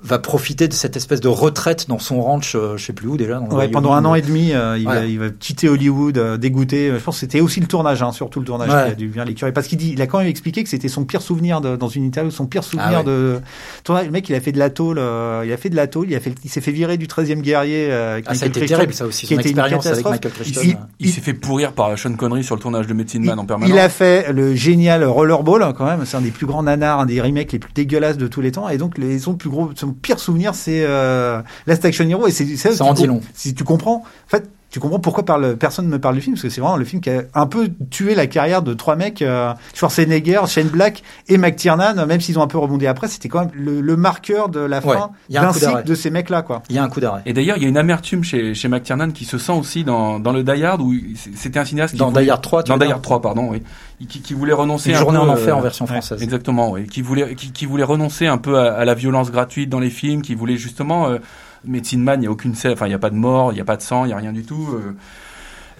va profiter de cette espèce de retraite dans son ranch, euh, je sais plus où déjà. Dans Ouais, pendant un an et demi, euh, il, Voilà. va, il va quitter Hollywood, euh, dégoûté. Je pense que c'était aussi le tournage, hein, surtout le tournage Ouais. qui a dû bien l'écurer. Parce qu'il dit, il a quand même expliqué que c'était son pire souvenir de- dans une interview, son pire souvenir Ah ouais. de tournage. Le mec, il a fait de la tôle, euh, il a fait de la tôle, il a fait, il s'est fait virer du 13e guerrier. Euh, avec Ah, ça a été terrible, ça aussi, qui son était une expérience avec. Michael Crichton. Il- il, s'est fait pourrir par Sean Connery sur le tournage de Medicine Man en permanence Il a fait le génial Rollerball hein, quand même, c'est un des plus grands nanars, un des remakes les plus dégueulasses de tous les temps. Et donc les son plus gros, son pire souvenir, c'est euh, Last Action Hero. Et c'est ça. Ça en dit long. Si tu comprends, en fait, tu comprends pourquoi parle, personne ne me parle du film, parce que c'est vraiment le film qui a un peu tué la carrière de trois mecs, euh, Schwarzenegger, Shane Black et McTiernan, même s'ils ont un peu rebondi après, c'était quand même le, le marqueur de la Ouais, fin un d'un cycle de ces mecs-là, quoi. Il y a un coup d'arrêt. Et d'ailleurs, il y a une amertume chez, chez McTiernan qui se sent aussi dans, dans le Die Hard, où c'était un cinéaste qui Dans voulait- Die Hard 3, tu dans Die Hard 3, pardon, oui. Qui, qui voulait renoncer Une un journée peu, en enfer euh, en version ouais, française. Exactement, oui. Qui voulait, qui, qui voulait renoncer un peu à, à la violence gratuite dans les films, qui voulait justement, euh, Medicine Man, il n'y a aucune scène, enfin, il n'y a pas de mort, il n'y a pas de sang, il n'y a rien du tout. Euh,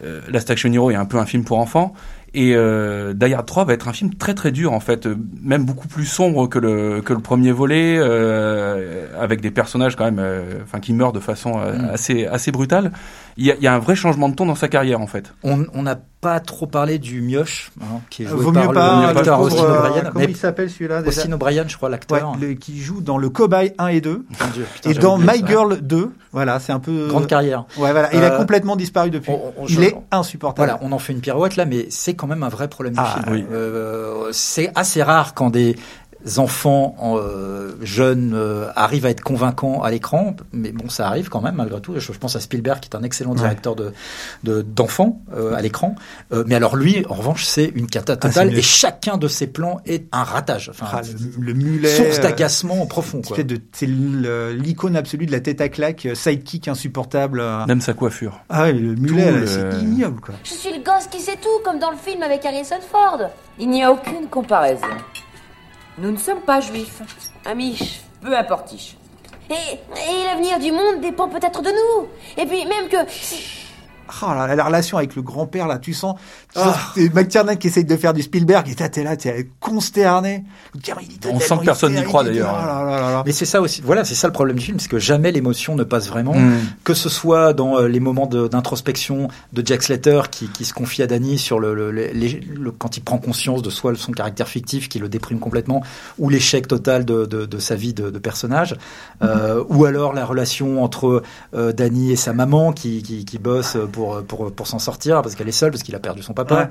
euh, Last Action Hero est un peu un film pour enfants. Et euh, Die Hard 3 va être un film très très dur en fait, euh, même beaucoup plus sombre que le que le premier volet, euh, avec des personnages quand même, euh, enfin qui meurent de façon Mm. assez assez brutale. Il y a, il y a un vrai changement de ton dans sa carrière en fait. On on n'a pas trop parlé du Mioche, hein, qui est joué Vaut par mieux le- pas, le l'acteur Austin euh, O'Brien. comment il s'appelle celui-là Austin O'Brien, je crois, Ouais, l'acteur. le- qui joue dans le Cobaye 1 et 2 Mon Dieu, putain, et dans My ça. Girl 2. Voilà, c'est un peu Grande carrière. Ouais, voilà, il a Euh, complètement disparu depuis. on- on- il je- est insupportable. Voilà, on en fait une pirouette là, mais c'est quand même un vrai problème du Ah, film. oui. Euh, c'est assez rare quand des enfants euh, jeunes euh, arrivent à être convaincants à l'écran, mais bon, ça arrive quand même malgré tout. Je, je pense à Spielberg qui est un excellent directeur de de- d'enfants euh, à l'écran, Euh, mais alors lui, en revanche, c'est une cata Ah, totale et chacun de ses plans est un ratage. Enfin, Ah, le, le mulet. source euh, d'agacement profond. c'est l'icône absolue de la tête à claque, sidekick insupportable. Même sa coiffure. Ah le mulet, le- c'est ignoble, quoi. Je suis le gosse qui sait tout, comme dans le film avec Harrison Ford. Il n'y a aucune comparaison. Nous ne sommes pas juifs. Amiche. Peu importe, Tiche. Et, et l'avenir du monde dépend peut-être de nous. Et puis même que... si- Oh là là, la relation avec le grand-père, là, tu Ah. sens c'est McTiernan qui essaye de faire du Spielberg, et t'es là, t'es consterné. Tiens, il est On sent que personne n'y croit, d'ailleurs. là. Mais c'est ça aussi. Voilà, c'est ça le problème du film, c'est que jamais l'émotion ne passe vraiment. Mm. que ce soit dans euh, les moments d'introspection de, Jack Slater qui, qui se confie à Danny sur le, le- le- le- quand il prend conscience de soit son caractère fictif qui le déprime complètement ou l'échec total de, de- de sa vie de, de personnage euh, ou alors la relation entre euh, Danny et sa maman qui, qui, qui bosse pour, pour, pour s'en sortir parce qu'elle est seule parce qu'il a perdu son papa Ouais.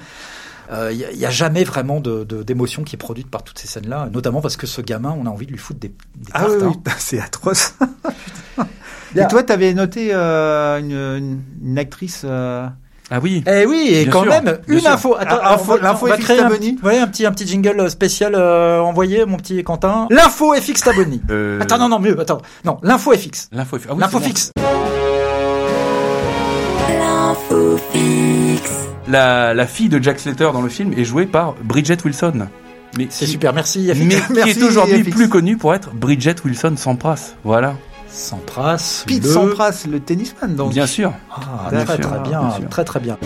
Euh, Il n'y a, jamais vraiment de- de- d'émotion qui est produite par toutes ces scènes-là, notamment parce que ce gamin, on a envie de lui foutre des, des Ah tartes, oui, hein. c'est atroce. Et toi, t'avais noté euh, une, une, une actrice euh, Ah oui. Eh oui, et Bien quand sûr, même une sûr. info. Attends, Ah, info- l'info FX créer un, Taboni. petit- ouais, un petit un petit jingle euh, spécial euh, envoyé, mon petit Quentin. L'info FX Taboni. Euh, Attends, non, non, mieux. Attends, non, l'info FX. L'info ah oui, L'info bon. Fixe. La, la fille de Jack Slater dans le film est jouée par Bridget Wilson. Mais C'est super, merci FX. Mais qui est aujourd'hui plus connue pour être Bridget Wilson Sampras. Voilà. Sampras. Pete le- Sampras, le tennisman, donc. Bien sûr. Ah, Bien très sûr, très bien, bien sûr. très très bien.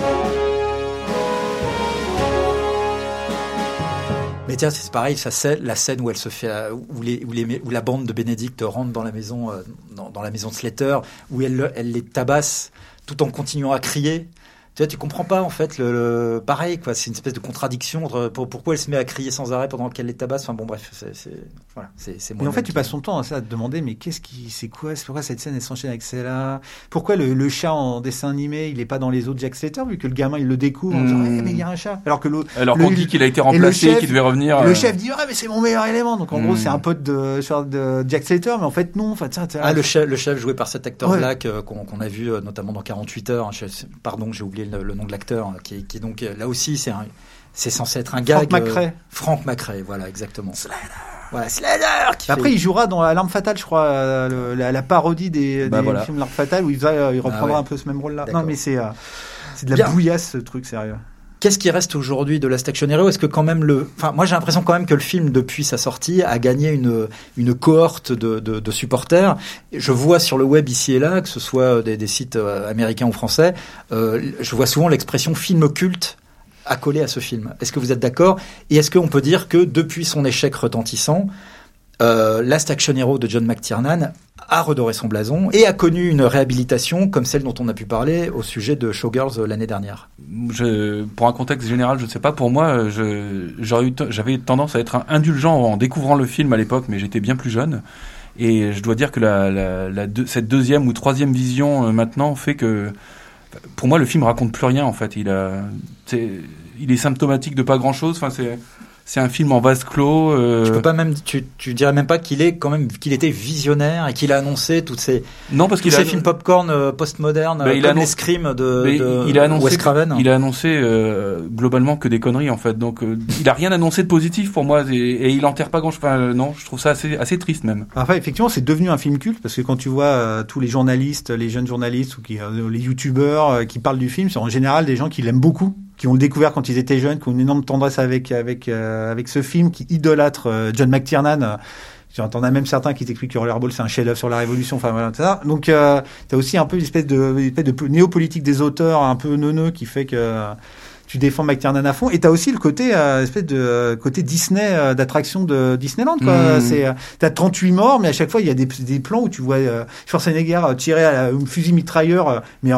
Mais tiens, c'est pareil, ça c'est la scène où elle se fait, où, les, où, les, où la bande de Bénédicte rentre dans la maison, euh, dans, dans la maison de Slater, où elle, elle les tabasse tout en continuant à crier. Tu vois, tu comprends pas en fait le, le- pareil quoi. C'est une espèce de contradiction entre pour- pourquoi elle se met à crier sans arrêt pendant qu'elle les tabasse. Enfin bon bref, c'est c'est voilà, c'est c'est Mais en fait, tu passes ton temps à ça, à te demander, mais qu'est-ce qui, c'est quoi, c'est pourquoi cette scène elle s'enchaîne avec celle-là? Pourquoi le, le chat en dessin animé, il est pas dans les autres Jack Slater, vu que le gamin il le découvre en disant, Hmm. Eh, mais il y a un chat. Alors que l'autre, Alors qu'on dit qu'il a été remplacé, qu'il devait revenir. le euh, chef dit, ah, mais c'est mon meilleur élément. Donc en Hmm. gros, c'est un pote de, genre de Jack Slater, mais en fait, non, enfin, tiens, Ah, le chef, le chef joué par cet acteur Ouais. black euh, qu'on a vu euh, notamment dans 48 heures. hein, je- pardon, j'ai oublié le, le nom de l'acteur, hein, qui, est- qui donc euh, là aussi, c'est c'est censé être un gag. Frank McRae. euh, Frank McRae, voilà, exactement. Voilà, Slater qui Après, fait- il jouera dans Alarme Fatale, je crois, euh, le- la, la parodie des, Bah des voilà. films L'Arme Fatale, où il, va, il reprendra Ah ouais. un peu ce même rôle-là. Non, mais c'est, c'est de la Bien. bouillasse, ce truc, sérieux. Qu'est-ce qui reste aujourd'hui de Last Action Hero? Est-ce que quand même le, enfin, moi j'ai l'impression quand même que le film depuis sa sortie a gagné une une cohorte de, de, de supporters. Je vois sur le web ici et là, que ce soit des, des sites euh, américains ou français, euh, je vois souvent l'expression film culte accolée à ce film. Est-ce que vous êtes d'accord? Et est-ce qu'on peut dire que depuis son échec retentissant, euh, Last Action Hero de John McTiernan a redoré son blason et a connu une réhabilitation comme celle dont on a pu parler au sujet de Showgirls euh, l'année dernière. je, pour un contexte général, je ne sais pas. Pour moi, euh, j'avais tendance à être indulgent en découvrant le film à l'époque, mais j'étais bien plus jeune. Et je dois dire que la, la, la cette deuxième ou troisième vision euh, maintenant fait que, pour moi, le film raconte plus rien en fait. Il a, c'est, il est symptomatique de pas grand chose. Enfin, c'est, c'est un film en vase clos. euh, Tu peux pas même, tu, tu dirais même pas qu'il est quand même, qu'il était visionnaire et qu'il a annoncé toutes ces, non, parce tous qu'il ces a, films popcorn euh, postmodernes, Bah, il comme annon- Scream de, Mais de il a annoncé, Wes Craven. il a annoncé euh, globalement que des conneries en fait. Donc euh, il a rien annoncé de positif pour moi et, et il enterre pas grand chose. Enfin, euh, non, je trouve ça assez, assez triste même. Enfin, effectivement, c'est devenu un film culte parce que quand tu vois euh, tous les journalistes, les jeunes journalistes ou qui, euh, les youtubeurs euh, qui parlent du film, c'est en général des gens qui l'aiment beaucoup, qui ont découvert quand ils étaient jeunes, qui ont une énorme tendresse avec avec euh, avec ce film, qui idolâtrent euh, John McTiernan. euh, J'entends même certains qui t'expliquent que Rollerball c'est un chef-d'œuvre sur la Révolution. Enfin voilà, ça. Donc euh, t'as aussi un peu une espèce de, une espèce de néopolitique des auteurs, un peu neuneux, qui fait que tu défends McTiernan à fond. Et t'as aussi le côté euh, espèce de euh, côté Disney euh, d'attraction de Disneyland. Quoi. Mmh. C'est euh, t'as 38 morts, mais à chaque fois il y a des, des plans où tu vois euh, Schwarzenegger euh, tirer à la, un fusil mitrailleur, euh, mais euh,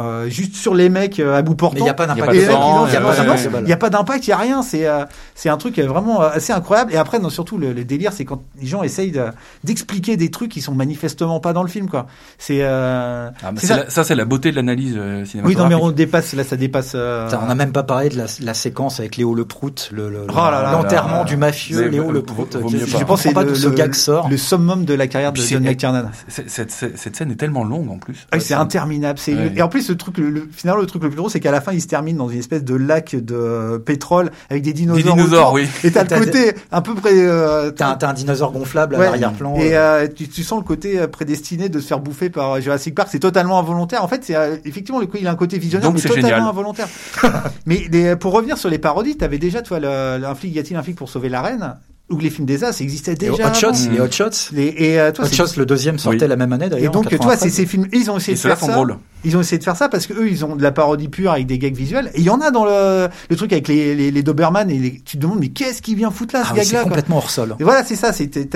euh, juste sur les mecs euh, à bout portant. Mais il n'y a pas d'impact. il y a non, pas- non, ouais, il n'y a pas d'impact, il n'y a rien. C'est euh, c'est un truc vraiment assez incroyable. Et après, non, surtout, le, le délire, c'est quand les gens essayent de- d'expliquer des trucs qui sont manifestement pas dans le film. quoi. C'est euh, Ah, ça. ça, c'est la beauté de l'analyse euh, Oui, cinématographique. non, mais on dépasse, là, ça dépasse. euh, on n'a même pas parlé de la, la séquence avec Léo Le Prout, le- le- Oh l'enterrement du mafieux Léo vaut- Le vaut- Prout. vaut qui- mieux je pense que c'est pas le, ce le- gag sort. le summum de la carrière de John McTiernan. Cette, scène est tellement longue en plus. Ah oui, c'est interminable. C'est Ouais. et en plus le truc, le, le- finalement le truc le plus drôle, c'est qu'à la fin, il se termine dans une espèce de lac de pétrole avec des dinosaures. Des dinosaures, autour. oui. Et t'as le côté un peu près. euh, T'as un, dinosaure gonflable à l'arrière-plan. Et euh. euh, tu, tu sens le côté prédestiné de se faire bouffer par Jurassic Park. C'est totalement involontaire. En fait, c'est effectivement le coup, il a un côté visionnaire, Donc mais c'est totalement génial. involontaire. mais les- pour revenir sur les parodies, t'avais déjà, toi, le, le- un flic, y a-t-il un flic pour sauver la reine Ou les films des As, Et déjà. Hot Shots, avant. les Hot Shots. Les- et euh, toi, Hot Shots, le deuxième sortait Oui. la même année et d'ailleurs. donc, en toi, c'est 93. ces films, ils ont essayé Et de faire ça. drôles. Ils ont essayé de faire ça parce que eux, ils ont de la parodie pure avec des gags visuels. Et il y en a dans le, le truc avec les, les, les Doberman et les- tu te demandes, mais qu'est-ce qui vient foutre là, Ah ce oui, c'est gag-là, quoi complètement hors sol. et voilà, c'est ça. C'était,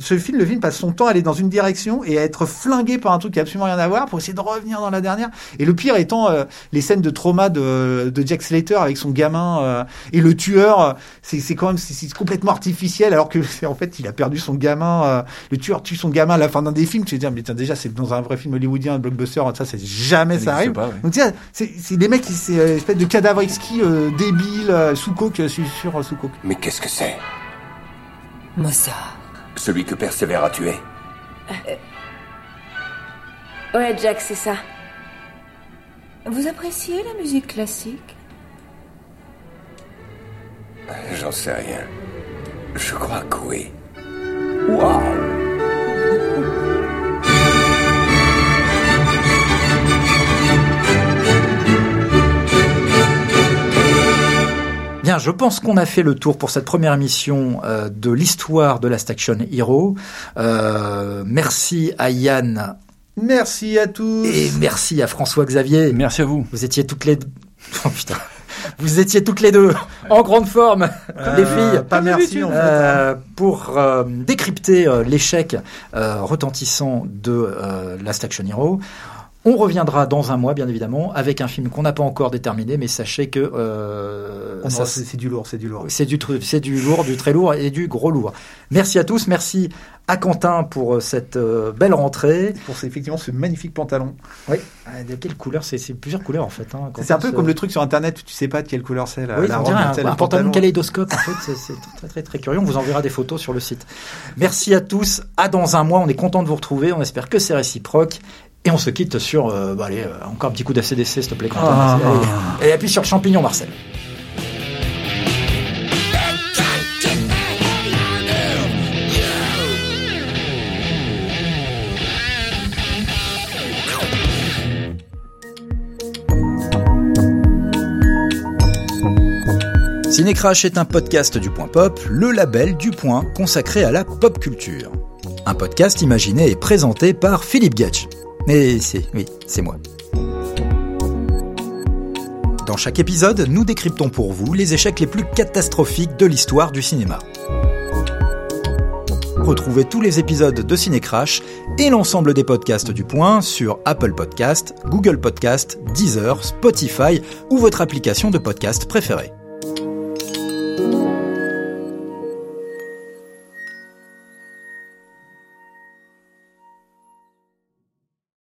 ce film, le film passe son temps à aller dans une direction et à être flingué par un truc qui a absolument rien à voir pour essayer de revenir dans la dernière. Et le pire étant euh, les scènes de trauma de, de Jack Slater avec son gamin euh, et le tueur. euh, C'est, c'est quand même c'est, complètement artificiel alors que c'est en fait il a perdu son gamin. euh, le tueur tue son gamin à la fin d'un des films. Tu te dis, ah, mais tiens, déjà c'est dans un vrai film hollywoodien, un blockbuster, ça c'est jamais ça, Ça arrive. n'existe pas, ouais. Donc sais, c'est, c'est des mecs, qui- c'est euh, une espèce de cadavre exquis euh, débile euh, sous coke, euh, sur, sur euh, sous coke. Mais qu'est-ce que c'est? Mossa. Celui que Persévère a tué Ouais, Jack, c'est ça. Vous appréciez la musique classique? J'en sais rien. Je crois que oui. Waouh Bien, je pense qu'on a fait le tour pour cette première émission euh, de l'histoire de Last Action Hero. Euh, merci à Yann. Merci à tous. Et merci à François Xavier. Merci à vous. Vous étiez toutes les deux. Oh putain. Vous étiez toutes les deux en grande forme, Euh, les filles. pas merci, en fait, Euh, pour euh, décrypter euh, l'échec euh, retentissant de euh, Last Action Hero. On reviendra dans un mois, bien évidemment, avec un film qu'on n'a pas encore déterminé, mais sachez que euh, Oh ça- c'est du lourd, c'est du lourd. c'est du, c'est du lourd, du très lourd et du gros lourd. Merci à tous, merci à Quentin pour euh, cette euh, belle rentrée. Pour effectivement ce magnifique pantalon. Oui, Euh, de quelle couleur C'est plusieurs couleurs en fait. hein, C'est un peu comme le truc sur internet où tu sais pas de quelle couleur c'est la, Oui, la on robe, un, pantalon pantalon. kaléidoscope. En fait, c'est- c'est très très très curieux. On vous enverra des photos sur le site. Merci à tous. À dans un mois. On est content de vous retrouver. On espère que c'est réciproque. Et on se quitte sur, euh, bah, allez, euh, encore un petit coup d'ACDC, s'il te plaît, Quentin. Ah. Allez. Et appuie sur le champignon, Marcel. Cinécrash est un podcast du Point Pop, le label du Point consacré à la pop culture. Un podcast imaginé et présenté par Philippe Gatch. Et c'est, oui, c'est moi. Dans chaque épisode, nous décryptons pour vous les échecs les plus catastrophiques de l'histoire du cinéma. Retrouvez tous les épisodes de Cinécrash et l'ensemble des podcasts du Point sur Apple Podcast, Google Podcast, Deezer, Spotify ou votre application de podcast préférée.